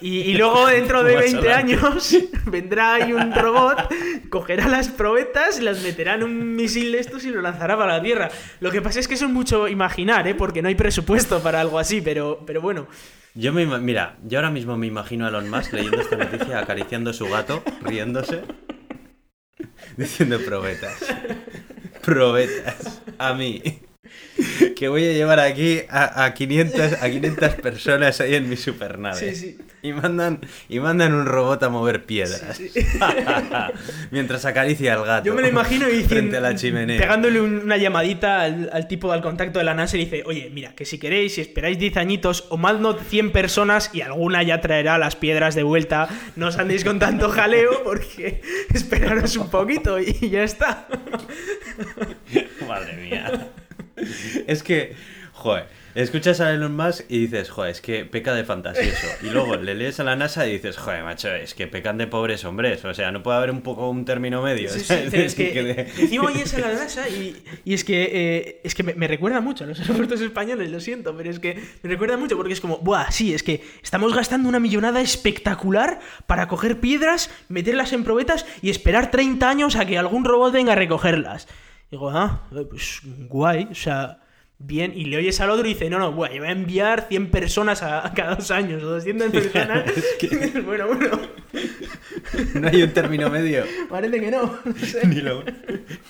Y, y luego dentro de Más 20 adelante. años vendrá ahí un robot, cogerá las probetas, las meterá en un misil de estos y lo lanzará para la Tierra. Lo que pasa es que eso es mucho imaginar, ¿eh? porque no hay presupuesto para algo así, pero, pero bueno. Yo me mira, yo ahora mismo me imagino a Elon Musk leyendo esta noticia, acariciando a su gato, riéndose, diciendo probetas. Probetas. A mí. que voy a llevar aquí a, a 500, a 500 personas ahí en mi supernave. Sí, sí. Y mandan, y mandan un robot a mover piedras. Sí, Mientras acaricia al gato. Yo me lo imagino frente diciendo, a la chimenea. pegándole un- una llamadita al, al tipo del contacto de la NASA y dice, oye, mira, que si queréis, si esperáis 10 añitos, o madno 100 personas y alguna ya traerá las piedras de vuelta. No os andéis con tanto jaleo porque esperaros un poquito y ya está. Madre mía. Es que, joder, escuchas a Elon Musk y dices, joder, es que peca de fantasioso. Y luego le lees a la NASA y dices, joder, macho, es que pecan de pobres hombres. O sea, no puede haber un poco un término medio. Sí, sí, es que, Que de- encima oyes a la NASA y, y es que, eh, es que me, me recuerda mucho a los aeropuertos españoles, lo siento, pero es que me recuerda mucho porque es como, buah, sí, es que estamos gastando una millonada espectacular para coger piedras, meterlas en probetas y esperar 30 años a que algún robot venga a recogerlas. Digo, ah, eh, pues guay, o sea, bien. Y le oyes al otro y dice, no, no, buah, yo voy a enviar 100 personas a, a cada dos años, o 200 personas. bueno, bueno, No hay un término medio. parece que no. no sé. Ni lo,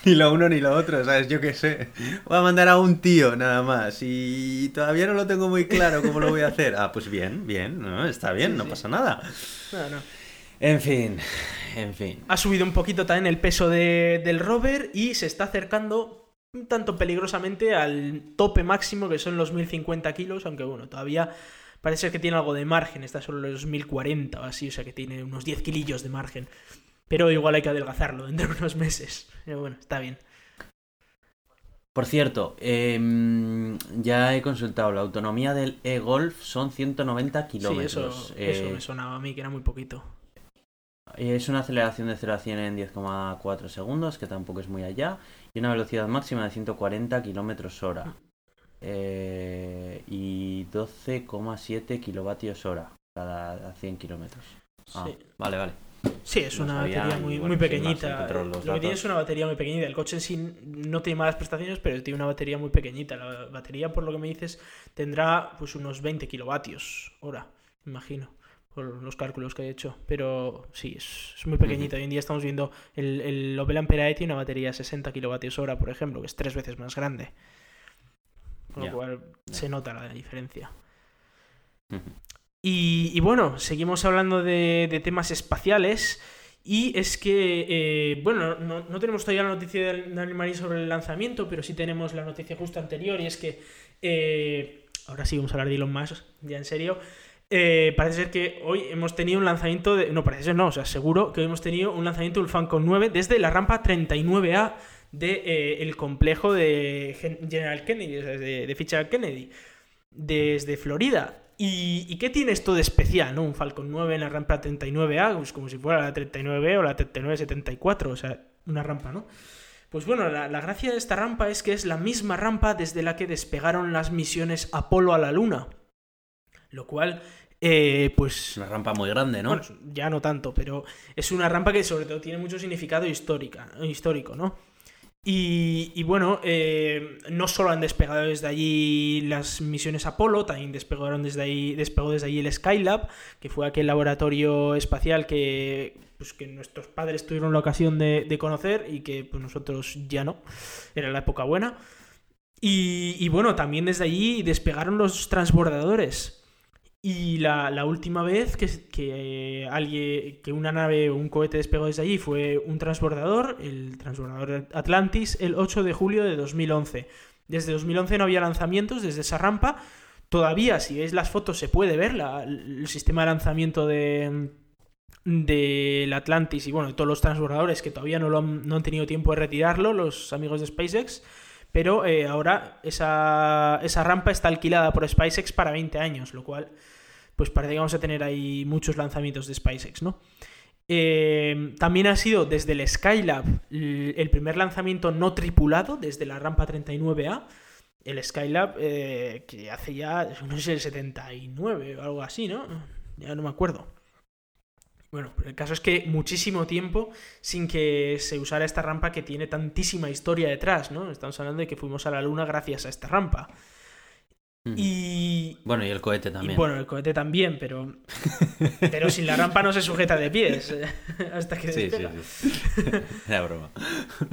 ni lo uno ni lo otro, ¿sabes? Yo qué sé. Voy a mandar a un tío nada más y todavía no lo tengo muy claro cómo lo voy a hacer. Ah, pues bien, bien, ¿no? Está bien, no pasa nada. No, no. En fin, en fin. Ha subido un poquito también el peso de- del rover y se está acercando un tanto peligrosamente al tope máximo que son los 1050 kilos, aunque bueno, todavía parece que tiene algo de margen, está solo los 1040 o así, o sea que tiene unos 10 kilillos de margen. Pero igual hay que adelgazarlo dentro de unos meses. Pero bueno, está bien. Por cierto, em, ya he consultado, la autonomía del e-Golf son 190 Sí, kilómetros. eso, eso Eh, me sonaba a mí, que era muy poquito. Es una aceleración de 0 a 100 en 10,4 segundos, que tampoco es muy allá, y una velocidad máxima de 140 kilómetros hora. Eh, y 12,7 kilovatios hora cada 100 kilómetros. Ah, Sí. vale, vale. Sí, es No una batería muy, bueno, muy pequeñita. Lo que tiene es una batería muy pequeñita. El coche en sí no tiene malas prestaciones, pero tiene una batería muy pequeñita. La batería, por lo que me dices, tendrá pues unos 20 kilovatios hora, imagino, por los cálculos que he hecho. Pero sí, es, es muy pequeñita. Hoy en día estamos viendo el, el Opel Ampera E tiene una batería de 60 kilovatios hora, por ejemplo, que es tres veces más grande. Con lo cual se nota la diferencia. Y, y bueno, seguimos hablando de, de temas espaciales. Y es que, eh, bueno, no, no tenemos todavía la noticia del Daniel Marín sobre el lanzamiento, pero sí tenemos la noticia justo anterior. Y es que, eh, ahora sí vamos a hablar de Elon Musk, ya en serio. Eh, parece ser que hoy hemos tenido un lanzamiento de. No, parece ser no, o sea, seguro que hoy hemos tenido un lanzamiento del Falcon 9 desde la rampa 39A del el complejo de Gen- General Kennedy, o sea, de, de Fitzgerald Kennedy, desde Florida. ¿Y, qué tiene esto de especial, no? Un Falcon 9 en la rampa 39A, pues como si fuera la 39B o la 3974, o sea, una rampa, ¿no? Pues bueno, la gracia de esta rampa es que es la misma rampa desde la que despegaron las misiones Apolo a la Luna. Lo cual, eh, pues... Una rampa muy grande, ¿no? Bueno, ya no tanto, pero es una rampa que sobre todo tiene mucho significado histórica, histórico, ¿no? Y, y bueno, eh, no solo han despegado desde allí las misiones Apolo, también despegaron desde ahí, despegó desde allí el Skylab, que fue aquel laboratorio espacial que, pues, que nuestros padres tuvieron la ocasión de, de conocer y que pues, nosotros ya no. Era la época buena. Y, y bueno, también desde allí despegaron los transbordadores. Y la, última vez que, que, alguien, que una nave o un cohete despegó desde allí fue un transbordador, el transbordador Atlantis, el 8 de julio de 2011. Desde 2011 no había lanzamientos desde esa rampa. Todavía, si veis las fotos, se puede ver la- el sistema de lanzamiento de del Atlantis y bueno, todos los transbordadores que todavía no, lo han, no han tenido tiempo de retirarlo, los amigos de SpaceX. Pero eh, ahora esa, esa rampa está alquilada por SpaceX para 20 años, lo cual pues parece que vamos a tener ahí muchos lanzamientos de SpaceX, ¿no? Eh, también ha sido desde el Skylab el primer lanzamiento no tripulado desde la rampa 39A. El Skylab eh, que hace ya, no sé, el 79 o algo así, ¿no? Ya no me acuerdo. Bueno, el caso es que muchísimo tiempo sin que se usara esta rampa que tiene tantísima historia detrás, ¿no? Estamos hablando de que fuimos a la Luna gracias a esta rampa. Mm. Y, Bueno, y el cohete y, también. bueno, el cohete también, pero, pero sin la rampa no se sujeta de pies hasta que sí, sí, despega. sí. Era broma.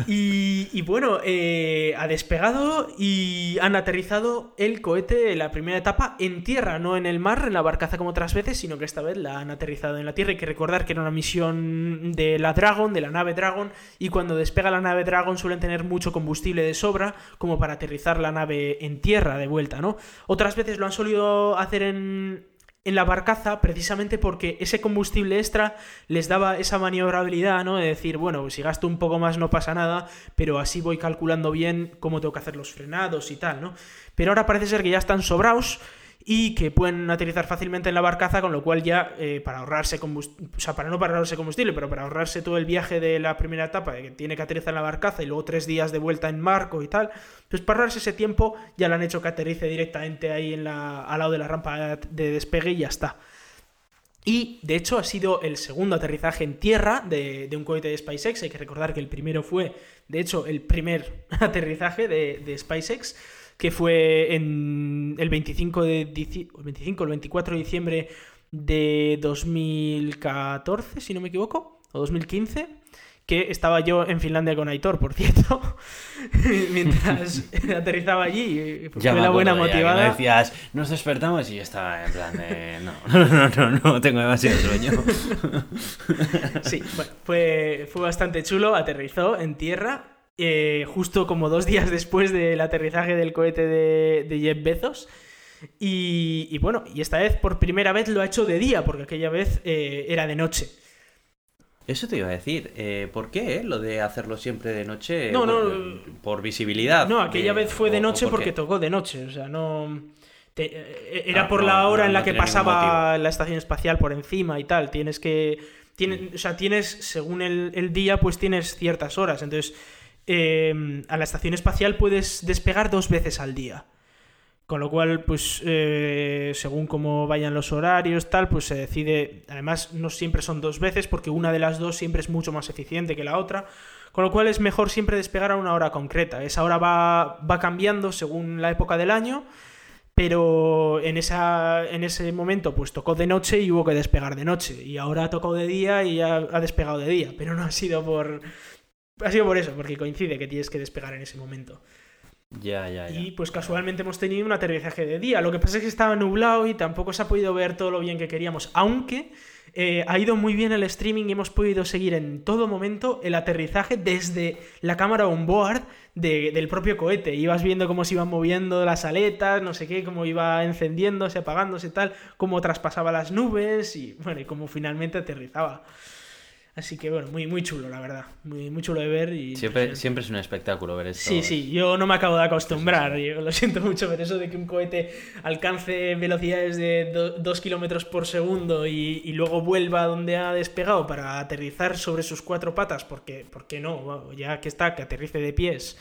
Y, y bueno, eh, ha despegado y han aterrizado el cohete, la primera etapa, en tierra, no en el mar, en la barcaza como otras veces, sino que esta vez la han aterrizado en la tierra. Hay que recordar que era una misión de la Dragon, de la nave Dragon, y cuando despega la nave Dragon suelen tener mucho combustible de sobra como para aterrizar la nave en tierra de vuelta, ¿no? Otras veces lo han solido hacer en, en la barcaza precisamente porque ese combustible extra les daba esa maniobrabilidad, ¿no? De decir, bueno, si gasto un poco más no pasa nada, pero así voy calculando bien cómo tengo que hacer los frenados y tal, ¿no? Pero ahora parece ser que ya están sobrados y que pueden aterrizar fácilmente en la barcaza, con lo cual ya eh, para ahorrarse combustible, o sea, para no para ahorrarse combustible, pero para ahorrarse todo el viaje de la primera etapa, de que tiene que aterrizar en la barcaza y luego tres días de vuelta en marco y tal, pues para ahorrarse ese tiempo ya le han hecho que aterrice directamente ahí en la, al lado de la rampa de despegue y ya está. Y de hecho ha sido el segundo aterrizaje en tierra de, de un cohete de SpaceX. Hay que recordar que el primero fue, de hecho, el primer aterrizaje de, de SpaceX, que fue en el 25 de el 25 el 24 de diciembre de 2014, si no me equivoco, o 2015, que estaba yo en Finlandia con Aitor, por cierto, mientras aterrizaba allí. Fue Ya la buena motivada. me decías, nos despertamos y yo estaba en plan de. No, no, no, no, no, tengo demasiado sueño. Sí, bueno, fue, fue bastante chulo, aterrizó en tierra, eh, justo como dos días después del aterrizaje del cohete de, de Jeff Bezos. Y, y bueno, y esta vez por primera vez lo ha hecho de día, porque aquella vez eh, era de noche. Eso te iba a decir, eh, ¿por qué eh, lo de hacerlo siempre de noche? No, no, por visibilidad. No, aquella eh, vez fue de noche por porque tocó de noche, o sea, no... te- era Ah, por no, la hora no, en la no que pasaba la estación espacial por encima y tal. Tienes que... Tiene, o sea, tienes, según el, el día, pues tienes ciertas horas. Entonces, eh, a la estación espacial puedes despegar dos veces al día. Con lo cual, pues, eh, según cómo vayan los horarios, tal, pues se decide. Además, no siempre son dos veces, porque una de las dos siempre es mucho más eficiente que la otra. Con lo cual es mejor siempre despegar a una hora concreta. Esa hora va, va cambiando según la época del año, pero en, esa, en ese momento pues tocó de noche y hubo que despegar de noche. Y ahora tocó de día y ha despegado de día. Pero no ha sido por... Ha sido por eso, porque coincide que tienes que despegar en ese momento. Ya, ya, ya. Y pues casualmente hemos tenido un aterrizaje de día. Lo que pasa es que estaba nublado y tampoco se ha podido ver todo lo bien que queríamos. Aunque eh, ha ido muy bien el streaming y hemos podido seguir en todo momento el aterrizaje desde la cámara on board de- del propio cohete. Ibas viendo cómo se iban moviendo las aletas, no sé qué, cómo iba encendiéndose, apagándose, tal, cómo traspasaba las nubes y bueno, y cómo finalmente aterrizaba. Así que bueno, muy, muy chulo, la verdad. Muy, muy chulo de ver y. Siempre, siempre es un espectáculo ver esto. Sí, sí, yo no me acabo de acostumbrar. Yo lo siento mucho, pero eso de que un cohete alcance velocidades de 2 kilómetros por segundo y, y luego vuelva donde ha despegado para aterrizar sobre sus cuatro patas, porque, ¿por qué no? Ya que está, que aterrice de pies.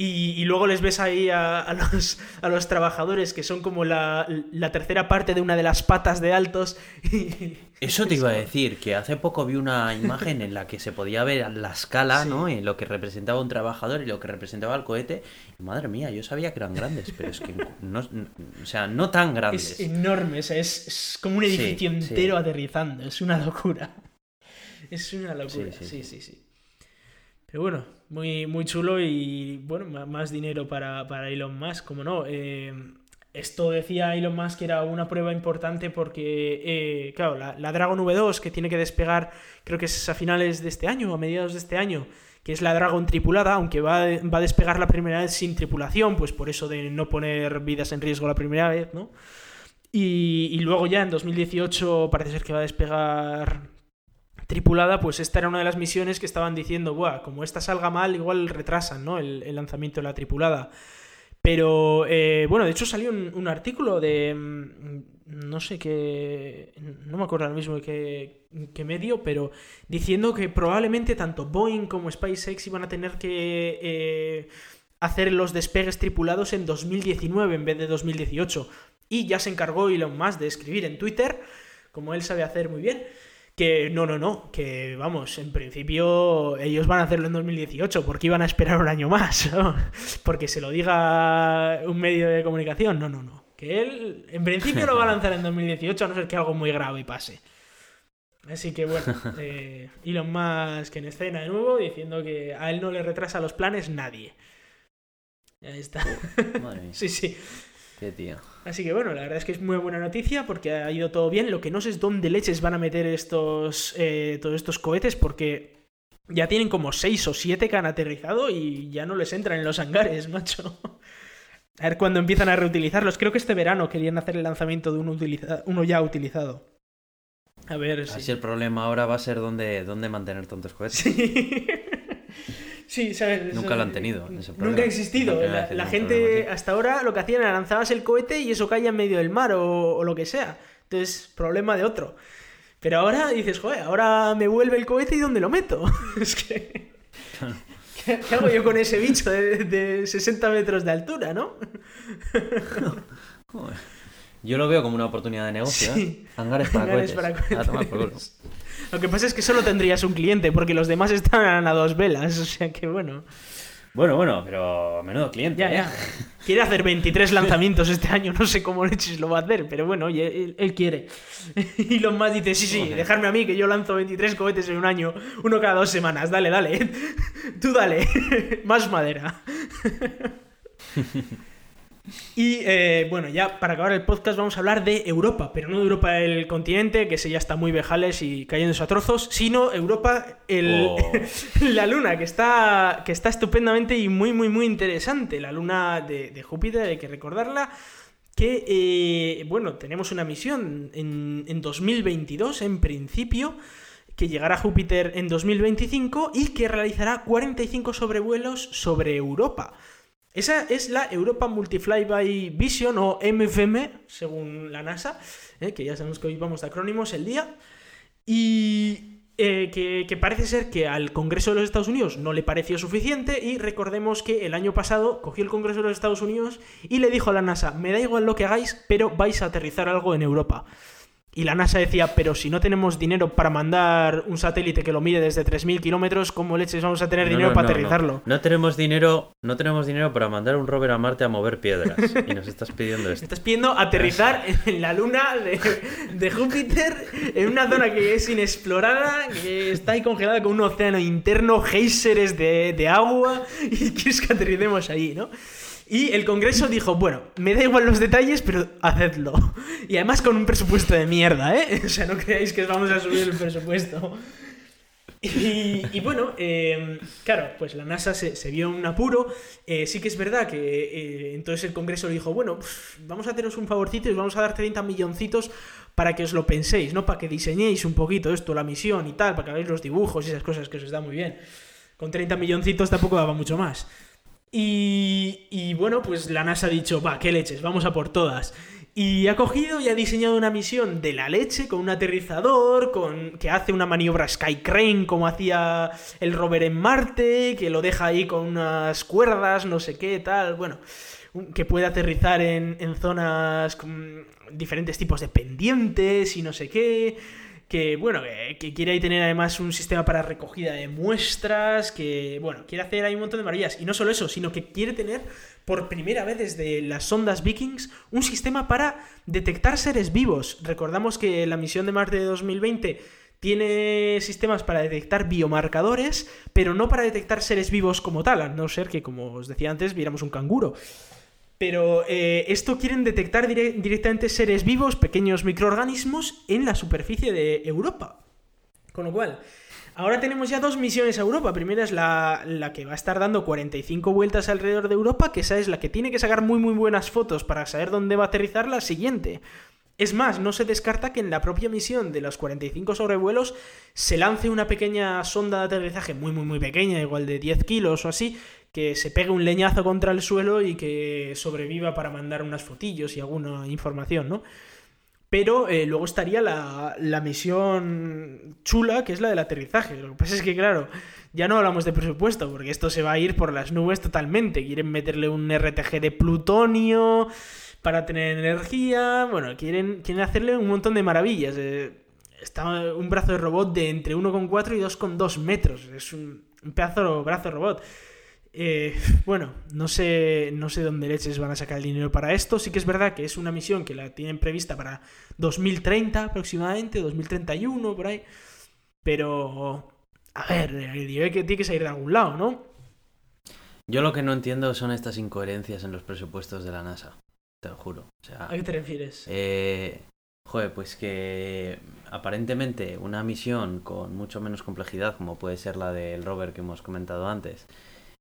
Y, y luego les ves ahí a, a los, a los trabajadores que son como la, la tercera parte de una de las patas de altos. y- Eso te iba a decir, que hace poco vi una imagen en la que se podía ver la escala, Sí. ¿no? En lo que representaba un trabajador y lo que representaba el cohete. Madre mía, yo sabía que eran grandes, pero es que no, o sea, no tan grandes. Es enorme, o sea, es, es como un edificio sí. entero aterrizando, es una locura. Es una locura, Sí, sí, sí, sí, sí. Pero bueno, muy, muy chulo y bueno, más dinero para, para Elon Musk, como no. Eh, esto decía Elon Musk que era una prueba importante porque, eh, claro, la, la Dragon V2 que tiene que despegar, creo que es a finales de este año, a mediados de este año, que es la Dragon tripulada, aunque va, va a despegar la primera vez sin tripulación, pues por eso de no poner vidas en riesgo la primera vez, ¿no? Y, y luego ya en 2018 parece ser que va a despegar tripulada, pues esta era una de las misiones que estaban diciendo, Buah, como esta salga mal, igual retrasan ¿no? el, lanzamiento de la tripulada. Pero eh, bueno, de hecho salió un, artículo de mm, no sé qué, no me acuerdo ahora mismo qué, qué medio, pero diciendo que probablemente tanto Boeing como SpaceX iban a tener que eh, hacer los despegues tripulados en 2019 en vez de 2018. Y ya se encargó Elon Musk de escribir en Twitter, como él sabe hacer muy bien, que no, no, no, que vamos, en principio ellos van a hacerlo en 2018, porque iban a esperar un año más, ¿no? porque se lo diga un medio de comunicación, no, no, no. Que él, en principio, lo va a lanzar en 2018, a no ser que algo muy grave pase. Así que bueno, eh, Elon Musk en escena de nuevo diciendo que a él no le retrasa los planes nadie. Ahí está. Madre mía. Sí, sí. Qué tío. Así que bueno, la verdad es que es muy buena noticia porque ha ido todo bien. Lo que no sé es dónde leches van a meter estos, eh, todos estos cohetes porque ya tienen como 6 o 7 que han aterrizado y ya no les entran en los hangares, macho. A ver cuándo empiezan a reutilizarlos. Creo que este verano querían hacer el lanzamiento de uno, utiliza- uno ya utilizado. A ver si... Así el problema ahora va a ser dónde, dónde mantener tantos cohetes. Sí. Sí, ¿sabes? Nunca lo han tenido, ese. Nunca ha existido. Es la gente hasta ahora lo que hacían era lanzabas el cohete y eso caía en medio del mar o, o lo que sea. Entonces, problema de otro. Pero ahora dices, joder, ahora me vuelve el cohete y ¿dónde lo meto? es que... ¿Qué, qué hago yo con ese bicho de, de 60 metros de altura, no? Joder. Yo lo veo como una oportunidad de negocio. Sí. ¿eh? Hangares para Hangares cohetes. para A tomar por culo. Lo que pasa es que solo tendrías un cliente porque los demás están a dos velas. O sea que bueno. Bueno, bueno, pero menudo cliente. Ya, ¿eh? ya. Quiere hacer 23 lanzamientos este año, no sé cómo leches lo va a hacer, pero bueno, oye, él, él quiere. Y los más dice, sí, sí, dejarme a mí que yo lanzo 23 cohetes en un año, uno cada dos semanas, dale, dale. Tú dale, más madera. Y eh, bueno, ya para acabar el podcast vamos a hablar de Europa, pero no de Europa el continente, que ese ya está muy vejales y cayéndose a trozos, sino Europa el, Oh. la luna, que está, que está estupendamente y muy, muy, muy interesante. La luna de, de Júpiter, hay que recordarla. Que, eh, bueno, tenemos una misión en, en 2022, en principio, que llegará a Júpiter en 2025 y que realizará 45 sobrevuelos sobre Europa. Esa es la Europa Multifly by Vision o MFM, según la NASA, eh, que ya sabemos que hoy vamos de acrónimos el día. Y eh, que, que parece ser que al Congreso de los Estados Unidos no le pareció suficiente y recordemos que el año pasado cogió el Congreso de los Estados Unidos y le dijo a la NASA, me da igual lo que hagáis, pero vais a aterrizar algo en Europa. Y la NASA decía, pero si no tenemos dinero para mandar un satélite que lo mide desde 3.000 kilómetros, ¿cómo leches vamos a tener No, dinero no, para no, aterrizarlo? No. Tenemos dinero, no tenemos dinero para mandar un rover a Marte a mover piedras. Y nos estás pidiendo esto. estás pidiendo aterrizar en la luna de, de Júpiter, en una zona que es inexplorada, que está ahí congelada con un océano interno, géiseres de, de agua, y quieres que aterricemos ahí, ¿no? Y el Congreso dijo, bueno, me da igual los detalles, pero hacedlo. Y además con un presupuesto de mierda, ¿eh? O sea, no creáis que os vamos a subir el presupuesto. Y, y bueno, eh, claro, pues la NASA se, se vio en un apuro. Eh, sí que es verdad que eh, entonces el Congreso le dijo, bueno, pf, vamos a haceros un favorcito y os vamos a dar 30 milloncitos para que os lo penséis, ¿no? Para que diseñéis un poquito esto, la misión y tal, para que hagáis los dibujos y esas cosas que os da muy bien. Con 30 milloncitos tampoco daba mucho más. Y, y bueno, pues la NASA ha dicho, va, qué leches, vamos a por todas. Y ha cogido y ha diseñado una misión de la leche con un aterrizador, con que hace una maniobra Sky Crane como hacía el rover en Marte, que lo deja ahí con unas cuerdas, no sé qué, tal, bueno, que puede aterrizar en, en zonas con diferentes tipos de pendientes y no sé qué, que bueno, que, que quiere ahí tener además un sistema para recogida de muestras, que bueno, quiere hacer ahí un montón de maravillas. Y no solo eso, sino que quiere tener por primera vez desde las sondas Vikings un sistema para detectar seres vivos. Recordamos que la misión de Marte de 2020 tiene sistemas para detectar biomarcadores, pero no para detectar seres vivos como tal, a no ser que, como os decía antes, viéramos un canguro. Pero eh, esto quieren detectar dire- directamente seres vivos, pequeños microorganismos, en la superficie de Europa. Con lo cual, ahora tenemos ya dos misiones a Europa. Primera es la, la que va a estar dando 45 vueltas alrededor de Europa, que esa es la que tiene que sacar muy muy buenas fotos para saber dónde va a aterrizar la siguiente. Es más, no se descarta que en la propia misión de los 45 sobrevuelos se lance una pequeña sonda de aterrizaje muy muy muy pequeña, igual de 10 kilos o así, que se pegue un leñazo contra el suelo y que sobreviva para mandar unas fotillos y alguna información, ¿no? Pero eh, luego estaría la, la misión chula, que es la del aterrizaje. Lo que pasa es que, claro, ya no hablamos de presupuesto, porque esto se va a ir por las nubes totalmente. Quieren meterle un RTG de plutonio para tener energía. Bueno, quieren, quieren hacerle un montón de maravillas. eh, está un brazo de robot de entre 1,4 y 2,2 metros. Es un, un pedazo de brazo de robot. Eh, bueno, no sé, no sé dónde leches van a sacar el dinero para esto. Sí que es verdad que es una misión que la tienen prevista para 2030 aproximadamente, 2031, por ahí. Pero, a ver, el dinero que tiene que salir de algún lado, ¿no? Yo lo que no entiendo son estas incoherencias en los presupuestos de la NASA. Te lo juro. O sea, ¿A qué te refieres? Eh, joder, pues que aparentemente una misión con mucho menos complejidad, como puede ser la del rover que hemos comentado antes,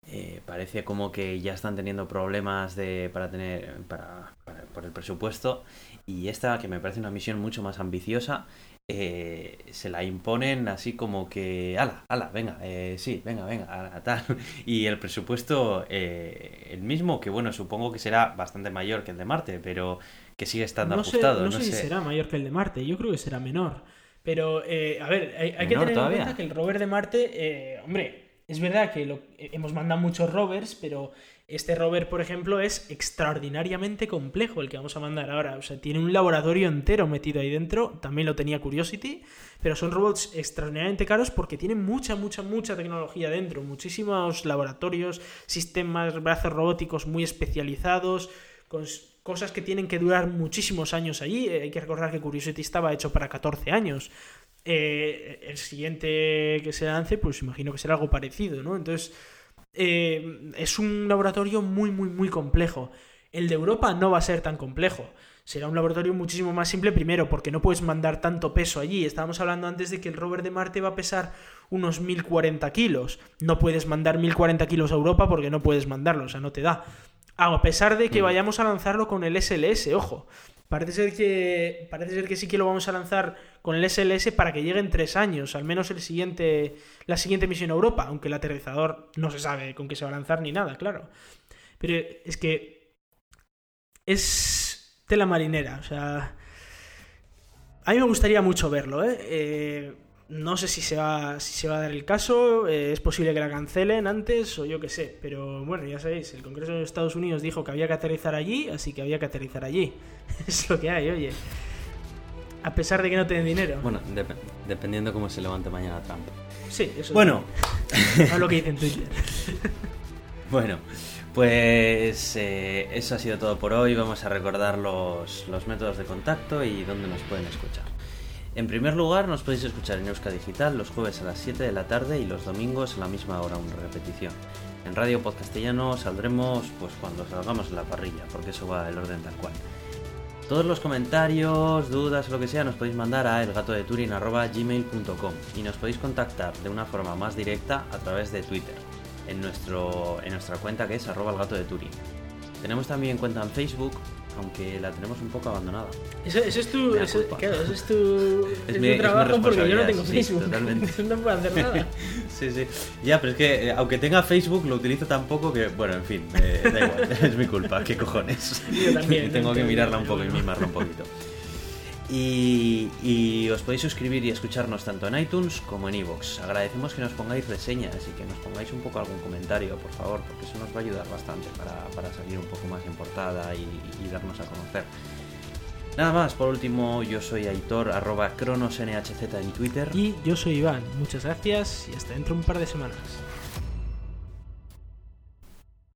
eh, parece como que ya están teniendo problemas de, para tener para, para- por el presupuesto y esta que me parece una misión mucho más ambiciosa eh, se la imponen así como que ala ala venga eh, sí venga venga ala, tal y el presupuesto eh, el mismo que bueno supongo que será bastante mayor que el de Marte pero que sigue estando no sé, ajustado no sé si será mayor que el de Marte, yo creo que será menor. Pero, eh, a ver, hay, hay que ¿Menor tener todavía? en cuenta que el rover de Marte, eh, hombre, es verdad que eh, hemos mandado muchos rovers, pero este rover, por ejemplo, es extraordinariamente complejo el que vamos a mandar ahora. O sea, tiene un laboratorio entero metido ahí dentro, también lo tenía Curiosity, pero son robots extraordinariamente caros porque tienen mucha, mucha, mucha tecnología dentro, muchísimos laboratorios, sistemas, brazos robóticos muy especializados, con cosas que tienen que durar muchísimos años allí. Eh, hay que recordar que Curiosity estaba hecho para 14 años. Eh, el siguiente que se lance, pues imagino que será algo parecido, ¿no? Entonces, eh, es un laboratorio muy, muy, muy complejo. El de Europa no va a ser tan complejo. Será un laboratorio muchísimo más simple, primero, porque no puedes mandar tanto peso allí. Estábamos hablando antes de que el rover de Marte va a pesar unos 1040 kilos. No puedes mandar 1040 kilos a Europa porque no puedes mandarlo, o sea, no te da. A pesar de que Mm. vayamos a lanzarlo con el SLS, ojo. Parece ser que. Parece ser que sí que lo vamos a lanzar con el SLS para que llegue en tres años. Al menos el siguiente. La siguiente misión a Europa. Aunque el aterrizador no se sabe con qué se va a lanzar ni nada, claro. Pero es que. Es tela marinera. O sea. A mí me gustaría mucho verlo, ¿eh? Eh, no sé si se, va, si se va a dar el caso, eh, es posible que la cancelen antes o yo qué sé, pero bueno, ya sabéis, el Congreso de Estados Unidos dijo que había que aterrizar allí, así que había que aterrizar allí. es lo que hay, oye. A pesar de que no tienen dinero. bueno dep- dependiendo cómo se levante mañana Trump sí, eso bueno es lo que dice en Twitter. Bueno, pues eh, eso ha sido todo por hoy. Vamos a recordar los, los métodos de contacto y dónde nos pueden escuchar. En primer lugar, nos podéis escuchar en Euska Digital los jueves a las 7 de la tarde y los domingos a la misma hora, una repetición. En Radio Podcastellano saldremos pues cuando salgamos en la parrilla, porque eso va el orden tal cual. Todos los comentarios, dudas lo que sea nos podéis mandar a elgatodeturin.gmail.com y nos podéis contactar de una forma más directa a través de Twitter, en, nuestro, en nuestra cuenta que es arroba. Tenemos también cuenta en Facebook, aunque la tenemos un poco abandonada. Eso, eso es tu, eso- culpa. claro, eso es tu, Es es mi- tu es mi trabajo porque yo no tengo sí, Facebook. totalmente. no puedo hacer nada. Sí, sí. Ya, pero es que eh, aunque tenga Facebook lo utilizo tan poco que, bueno, en fin, eh, da igual, es mi culpa, qué cojones. Yo también, Tengo que mirarla un poco y mimarla un poquito. Y, os podéis suscribir y escucharnos tanto en iTunes como en iVoox. Agradecemos que nos pongáis reseñas y que nos pongáis un poco algún comentario, por favor, porque eso nos va a ayudar bastante para, para salir un poco más en portada y, y darnos a conocer. Nada más, por último, yo soy Aitor, arroba cronosnhz en Twitter. Y yo soy Iván, muchas gracias y hasta dentro de un par de semanas.